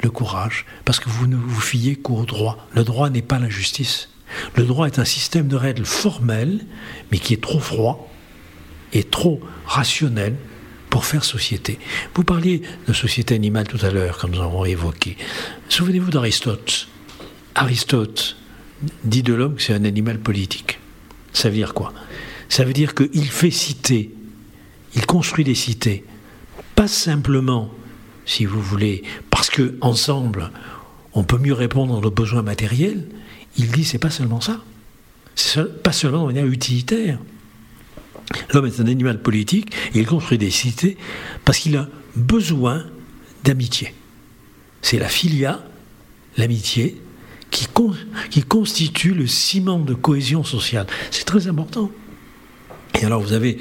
A: le courage parce que vous ne vous fiez qu'au droit. Le droit n'est pas la justice. Le droit est un système de règles formelles, mais qui est trop froid et trop rationnel pour faire société. Vous parliez de société animale tout à l'heure, comme nous avons évoqué. Souvenez-vous d'Aristote. Aristote dit de l'homme que c'est un animal politique. Ça veut dire quoi? Ça veut dire qu'il fait citer il construit des cités, pas simplement, si vous voulez, parce que ensemble, on peut mieux répondre à nos besoins matériels. Il dit c'est pas seulement ça, pas seulement de manière utilitaire. L'homme est un animal politique et il construit des cités parce qu'il a besoin d'amitié. C'est la filia, l'amitié, qui, constitue le ciment de cohésion sociale. C'est très important. Et alors vous avez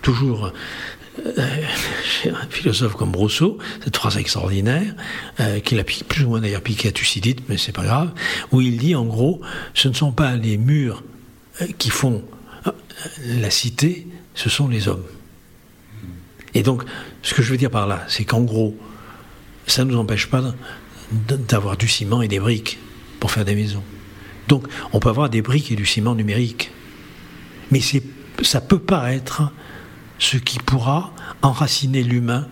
A: toujours euh, un philosophe comme Rousseau, cette phrase extraordinaire, euh, qu'il a plus ou moins d'ailleurs piqué à Thucydide, mais c'est pas grave, où il dit en gros, ce ne sont pas les murs euh, qui font la cité, ce sont les hommes. Et donc, ce que je veux dire par là, c'est qu'en gros, ça ne nous empêche pas d'avoir du ciment et des briques pour faire des maisons. Donc, on peut avoir des briques et du ciment numérique. Mais ça peut pas être ce qui pourra enraciner l'humain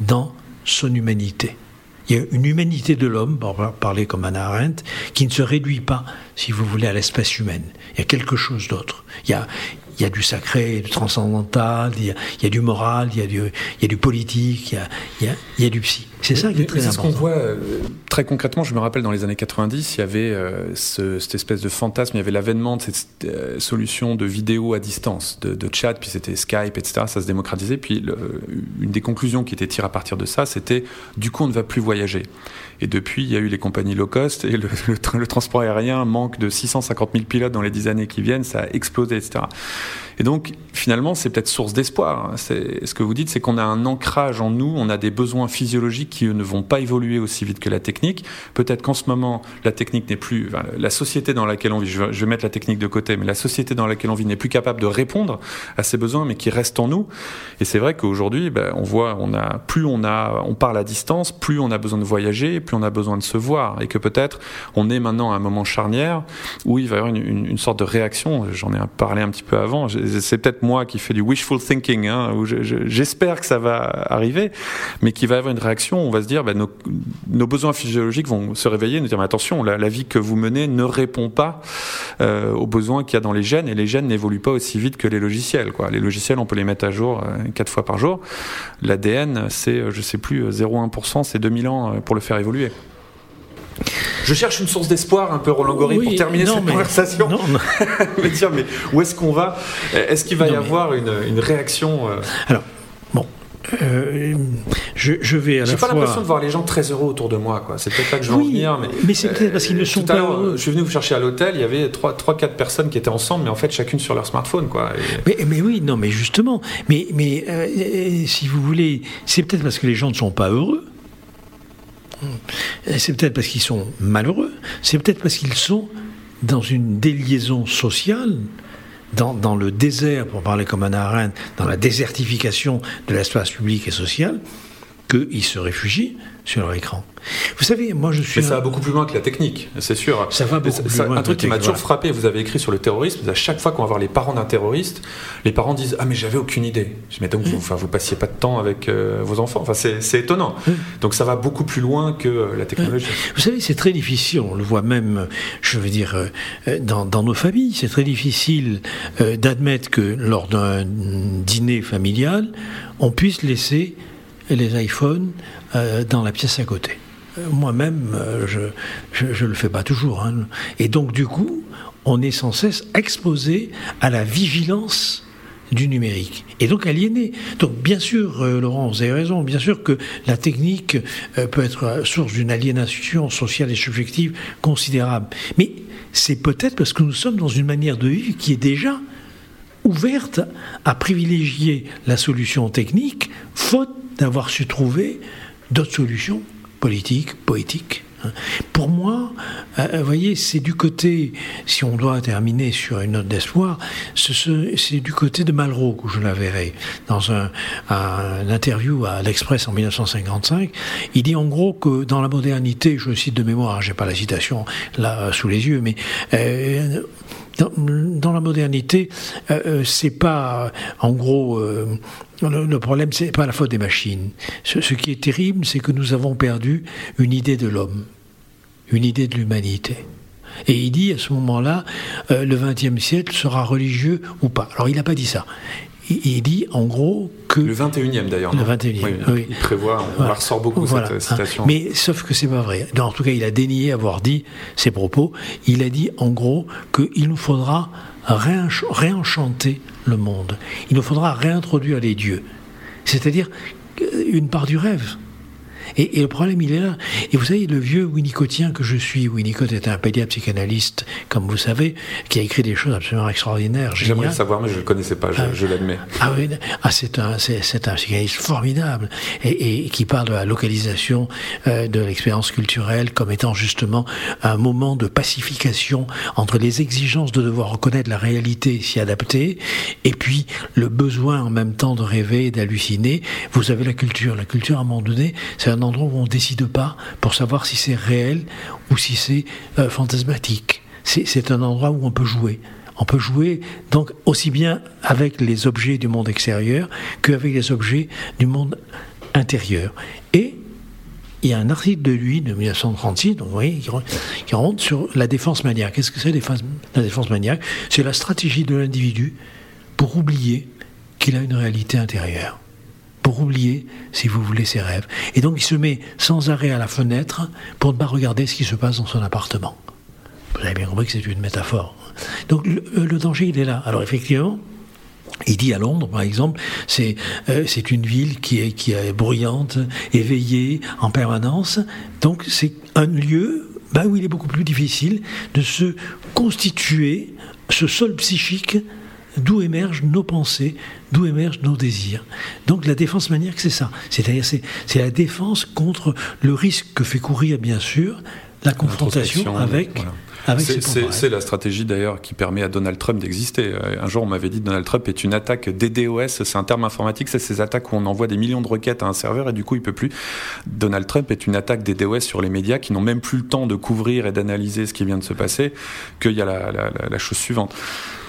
A: dans son humanité. Il y a une humanité de l'homme, pour parler comme Anna Arendt, qui ne se réduit pas, si vous voulez, à l'espèce humaine. Il y a quelque chose d'autre. Il y a, il y a du sacré, du transcendantal, il y a, il y a du moral, il y a du, il y a du politique, il y a, il y a, du psy. C'est ça qui est très.
B: C'est ce qu'on voit euh, très concrètement. Je me rappelle dans les années 90, il y avait euh, ce, cette espèce de fantasme, il y avait l'avènement de cette euh, solution de vidéo à distance, de, de chat, puis c'était Skype, etc. Ça se démocratisait. Puis le, une des conclusions qui était tirée à partir de ça, c'était du coup on ne va plus voyager. Et depuis, il y a eu les compagnies low cost et le, transport aérien manque de 650 000 pilotes dans les dix années qui viennent. Ça a explosé, etc. Et donc, finalement, c'est peut-être source d'espoir. Hein. Ce que vous dites, c'est qu'on a un ancrage en nous, on a des besoins physiologiques qui ne vont pas évoluer aussi vite que la technique. Peut-être qu'en ce moment, la technique n'est plus, la société dans laquelle on vit, je vais, mettre la technique de côté, mais la société dans laquelle on vit n'est plus capable de répondre à ces besoins, mais qui restent en nous. Et c'est vrai qu'aujourd'hui, ben, on voit, plus on a, on parle à distance, plus on a besoin de voyager, plus on a besoin de se voir, et que peut-être on est maintenant à un moment charnière où il va y avoir une, sorte de réaction. J'en ai parlé un petit peu avant c'est peut-être moi qui fais du wishful thinking, hein, où j'espère que ça va arriver, mais qui va avoir une réaction, on va se dire, bah, nos, besoins physiologiques vont se réveiller, nous dire, mais attention, la, vie que vous menez ne répond pas euh, aux besoins qu'il y a dans les gènes, et les gènes n'évoluent pas aussi vite que les logiciels. Les logiciels, on peut les mettre à jour euh, quatre fois par jour. L'ADN, c'est, je sais plus, 0,1%, c'est 2000 ans euh, pour le faire évoluer. Je cherche une source d'espoir un peu, Roland Gori, oui, pour terminer non, cette mais, conversation. Non, non. me dire, mais où est-ce qu'on va? Est-ce qu'il va y avoir une, une, réaction euh...
A: Alors, bon. Euh, je, je, vais à
B: J'ai
A: la
B: pas
A: fois...
B: l'impression de voir les gens très heureux autour de moi. Quoi. C'est peut-être là que je veux
A: oui,
B: en venir. Mais,
A: mais c'est peut-être parce qu'ils ne sont
B: tout à
A: pas heureux.
B: Je suis venu vous chercher à l'hôtel, il y avait 3-4 personnes qui étaient ensemble, mais en fait chacune sur leur smartphone. Quoi. Et...
A: Mais, mais, oui, non, mais justement. Mais, mais euh, si vous voulez, c'est peut-être parce que les gens ne sont pas heureux. C'est peut-être parce qu'ils sont malheureux, c'est peut-être parce qu'ils sont dans une déliaison sociale, dans, le désert, pour parler comme Anna Arendt, dans la désertification de l'espace public et social, qu'ils se réfugient sur leur écran. Vous savez, moi je suis.
B: Mais ça va beaucoup plus loin que la technique, c'est sûr.
A: Ça va beaucoup
B: ça,
A: plus loin.
B: Un truc qui m'a toujours frappé, vous avez écrit sur le terrorisme, à chaque fois qu'on va voir les parents d'un terroriste, les parents disent Ah, mais j'avais aucune idée. Je mais donc, mmh. vous, enfin, vous passiez pas de temps avec euh, vos enfants. Enfin, c'est étonnant. Mmh. Donc ça va beaucoup plus loin que euh, la technologie.
A: Vous savez, c'est très difficile, on le voit même, je veux dire, euh, dans, dans, nos familles, c'est très difficile d'admettre que lors d'un dîner familial, on puisse laisser les iPhones euh, dans la pièce à côté. Moi-même, euh, je ne le fais pas toujours. Hein. Et donc, du coup, on est sans cesse exposé à la vigilance du numérique et donc aliéné. Donc bien sûr, euh, Laurent, vous avez raison, bien sûr que la technique euh, peut être source d'une aliénation sociale et subjective considérable. Mais c'est peut-être parce que nous sommes dans une manière de vivre qui est déjà ouverte à privilégier la solution technique, faute d'avoir su trouver d'autres solutions politiques, poétiques. Pour moi, euh, vous voyez, c'est du côté, si on doit terminer sur une note d'espoir, c'est du côté de Malraux que je la verrai. Dans un, interview à l'Express en 1955, il dit en gros que dans la modernité, je cite de mémoire, j'ai pas la citation là sous les yeux, mais euh, dans, la modernité, euh, c'est pas, en gros, euh, le, le, problème, c'est pas la faute des machines. Ce, qui est terrible, c'est que nous avons perdu une idée de l'homme, une idée de l'humanité. Et il dit à ce moment-là, euh, le XXe siècle sera religieux ou pas. Alors il n'a pas dit ça. Il, il, dit en gros que.
B: Le 21e d'ailleurs.
A: Le 21e.
B: Oui,
A: oui.
B: Il prévoit, on voilà. ressort beaucoup
A: voilà.
B: cette citation.
A: Mais sauf que c'est pas vrai. En tout cas, il a dénié avoir dit ces propos. Il a dit en gros qu'il nous faudra réenchanter le monde. Il nous faudra réintroduire les dieux. C'est-à-dire une part du rêve. Et, le problème, il est là. Et vous savez, le vieux Winnicottien que je suis, Winnicott est un pédiatre psychanalyste, comme vous savez, qui a écrit des choses absolument extraordinaires.
B: J'aimerais savoir, mais je ne le connaissais pas, je, l'admets.
A: Ah oui, ah, c'est un, c'est, un psychanalyste formidable et, qui parle de la localisation euh, de l'expérience culturelle comme étant justement un moment de pacification entre les exigences de devoir reconnaître la réalité, s'y adapter, et puis le besoin en même temps de rêver et d'halluciner. Vous avez la culture. La culture, à un moment donné, c'est un endroit où on décide pas pour savoir si c'est réel ou si c'est euh, fantasmatique. C'est un endroit où on peut jouer. On peut jouer donc aussi bien avec les objets du monde extérieur qu'avec les objets du monde intérieur. Et il y a un article de lui de 1936, donc qui, rentre sur la défense maniaque. Qu'est-ce que c'est la défense maniaque? C'est la stratégie de l'individu pour oublier qu'il a une réalité intérieure pour oublier, si vous voulez, ses rêves. Et donc il se met sans arrêt à la fenêtre pour ne pas regarder ce qui se passe dans son appartement. Vous avez bien compris que c'est une métaphore. Donc le, euh, danger, il est là. Alors effectivement, il dit à Londres, par exemple, c'est euh, c'est une ville qui est, qui est bruyante, éveillée en permanence. Donc c'est un lieu ben, où il est beaucoup plus difficile de se constituer ce sol psychique d'où émergent nos pensées, d'où émergent nos désirs. Donc la défense maniaque, c'est ça. C'est-à-dire c'est, la défense contre le risque que fait courir, bien sûr, la confrontation avec
B: c'est la stratégie d'ailleurs qui permet à Donald Trump d'exister. Euh, un jour, on m'avait dit que Donald Trump est une attaque DDoS, c'est un terme informatique, c'est ces attaques où on envoie des millions de requêtes à un serveur et du coup, il peut plus. Donald Trump est une attaque DDoS sur les médias qui n'ont même plus le temps de couvrir et d'analyser ce qui vient de se passer, qu'il y a la, chose suivante.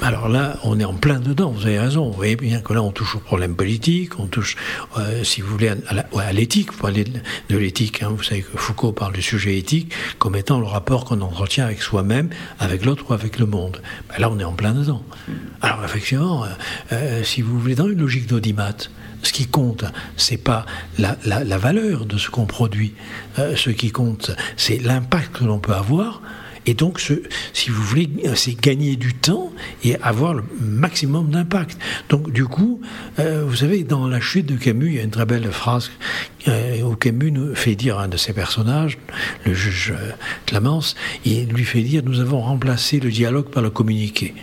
A: Alors là, on est en plein dedans, vous avez raison. Vous voyez bien que là, on touche au problème politique, on touche, euh, si vous voulez, à l'éthique. Vous parlez de l'éthique, hein. vous savez que Foucault parle du sujet éthique comme étant le rapport qu'on entretient avec soi même, avec l'autre ou avec le monde. Ben là, on est en plein dedans. Alors, effectivement, euh, euh, si vous voulez, dans une logique d'audimat, ce qui compte, c'est pas la, valeur de ce qu'on produit. Euh, ce qui compte, c'est l'impact que l'on peut avoir et donc, si vous voulez, c'est gagner du temps et avoir le maximum d'impact. Donc, du coup, euh, vous savez, dans la chute de Camus, il y a une très belle phrase euh, où Camus nous fait dire un de ses personnages, le juge euh, Clamence, il lui fait dire Nous avons remplacé le dialogue par le communiqué.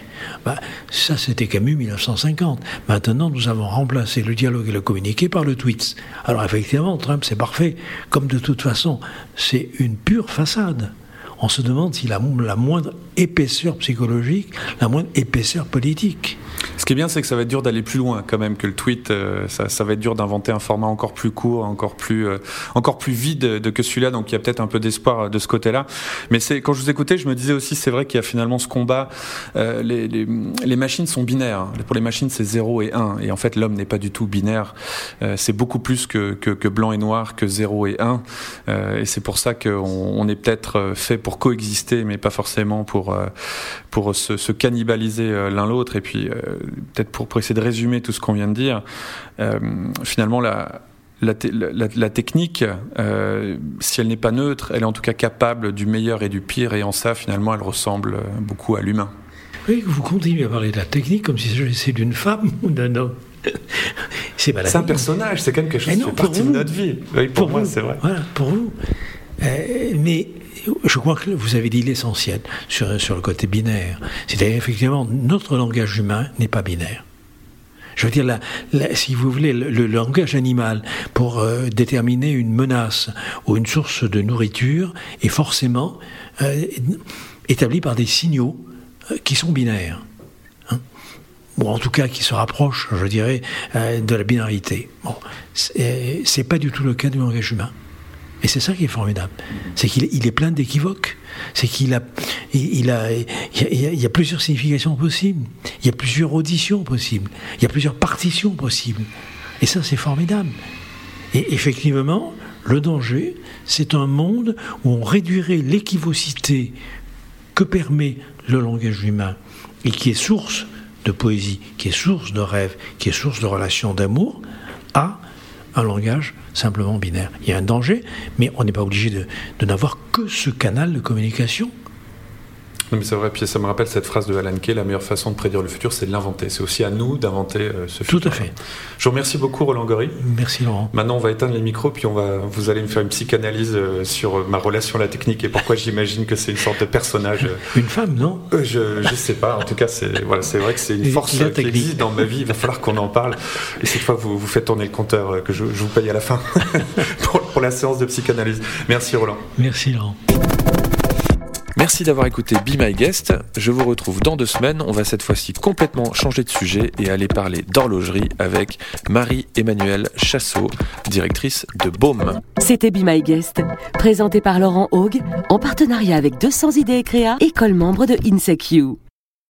A: Bah, ça, c'était Camus 1950. Maintenant, nous avons remplacé le dialogue et le communiqué par le tweet. Alors, effectivement, Trump, c'est parfait. Comme de toute façon, c'est une pure façade on se demande s'il a la moindre épaisseur psychologique, la moindre épaisseur politique.
B: Ce qui est bien, c'est que ça va être dur d'aller plus loin quand même que le tweet. Euh, ça, va être dur d'inventer un format encore plus court, encore plus, euh, encore plus vide de, que celui-là. Donc il y a peut-être un peu d'espoir euh, de ce côté-là. Mais c'est quand je vous écoutais, je me disais aussi, c'est vrai qu'il y a finalement ce combat. les, les, machines sont binaires. Pour les machines, c'est 0 et 1. Et en fait, l'homme n'est pas du tout binaire. c'est beaucoup plus que, que, blanc et noir, que 0 et 1. et c'est pour ça qu'on on est peut-être fait pour coexister, mais pas forcément pour, pour se, se cannibaliser l'un l'autre. Et puis peut-être pour, essayer de résumer tout ce qu'on vient de dire, euh, finalement, la, la, technique, euh, si elle n'est pas neutre, elle est en tout cas capable du meilleur et du pire, et en ça, finalement, elle ressemble beaucoup à l'humain.
A: Oui, vous continuez à parler de la technique comme si c'est d'une femme ou d'un homme.
B: c'est un personnage, c'est quand même quelque chose qui fait partie de notre vie. pour, moi, c'est vrai.
A: Voilà, pour vous. Euh, mais je crois que vous avez dit l'essentiel sur, sur le côté binaire. C'est-à-dire, effectivement, notre langage humain n'est pas binaire. Je veux dire, si vous voulez, le, langage animal pour euh, déterminer une menace ou une source de nourriture est forcément euh, établi par des signaux euh, qui sont binaires. Hein. ou en tout cas qui se rapprochent, je dirais, de la binarité. Bon, c'est pas du tout le cas du langage humain. Et c'est ça qui est formidable. C'est qu'il est plein d'équivoques. C'est qu'il a, il, a, il y, a, plusieurs significations possibles. Il y a plusieurs auditions possibles. Il y a plusieurs partitions possibles. Et ça, c'est formidable. Et effectivement, le danger, c'est un monde où on réduirait l'équivocité que permet le langage humain et qui est source de poésie, qui est source de rêve, qui est source de relations d'amour, à un langage simplement binaire. Il y a un danger, mais on n'est pas obligé de, n'avoir que ce canal de communication.
B: Non, mais c'est vrai, puis ça me rappelle cette phrase de Alan Kay la meilleure façon de prédire le futur, c'est de l'inventer. C'est aussi à nous d'inventer euh, ce futur.
A: Tout à fait.
B: Je vous remercie beaucoup, Roland Gory.
A: Merci, Laurent.
B: Maintenant, on va éteindre les micros, puis on va, vous allez me faire une psychanalyse euh, sur ma relation à la technique et pourquoi j'imagine que c'est une sorte de personnage.
A: Une femme, non?
B: Je ne sais pas. En tout cas, c'est voilà, vrai que c'est une force qui existe dans ma vie. Il va falloir qu'on en parle. Et cette fois, vous, vous faites tourner le compteur que je, je vous paye à la fin pour, pour la séance de psychanalyse. Merci, Roland.
A: Merci, Laurent.
B: Merci d'avoir écouté Be My Guest. Je vous retrouve dans deux semaines. On va cette fois-ci complètement changer de sujet et aller parler d'horlogerie avec Marie-Emmanuelle Chassot, directrice de Baume.
C: C'était Be My Guest, présenté par Laurent Haug en partenariat avec 200 idées et créa, école membre de INSECU.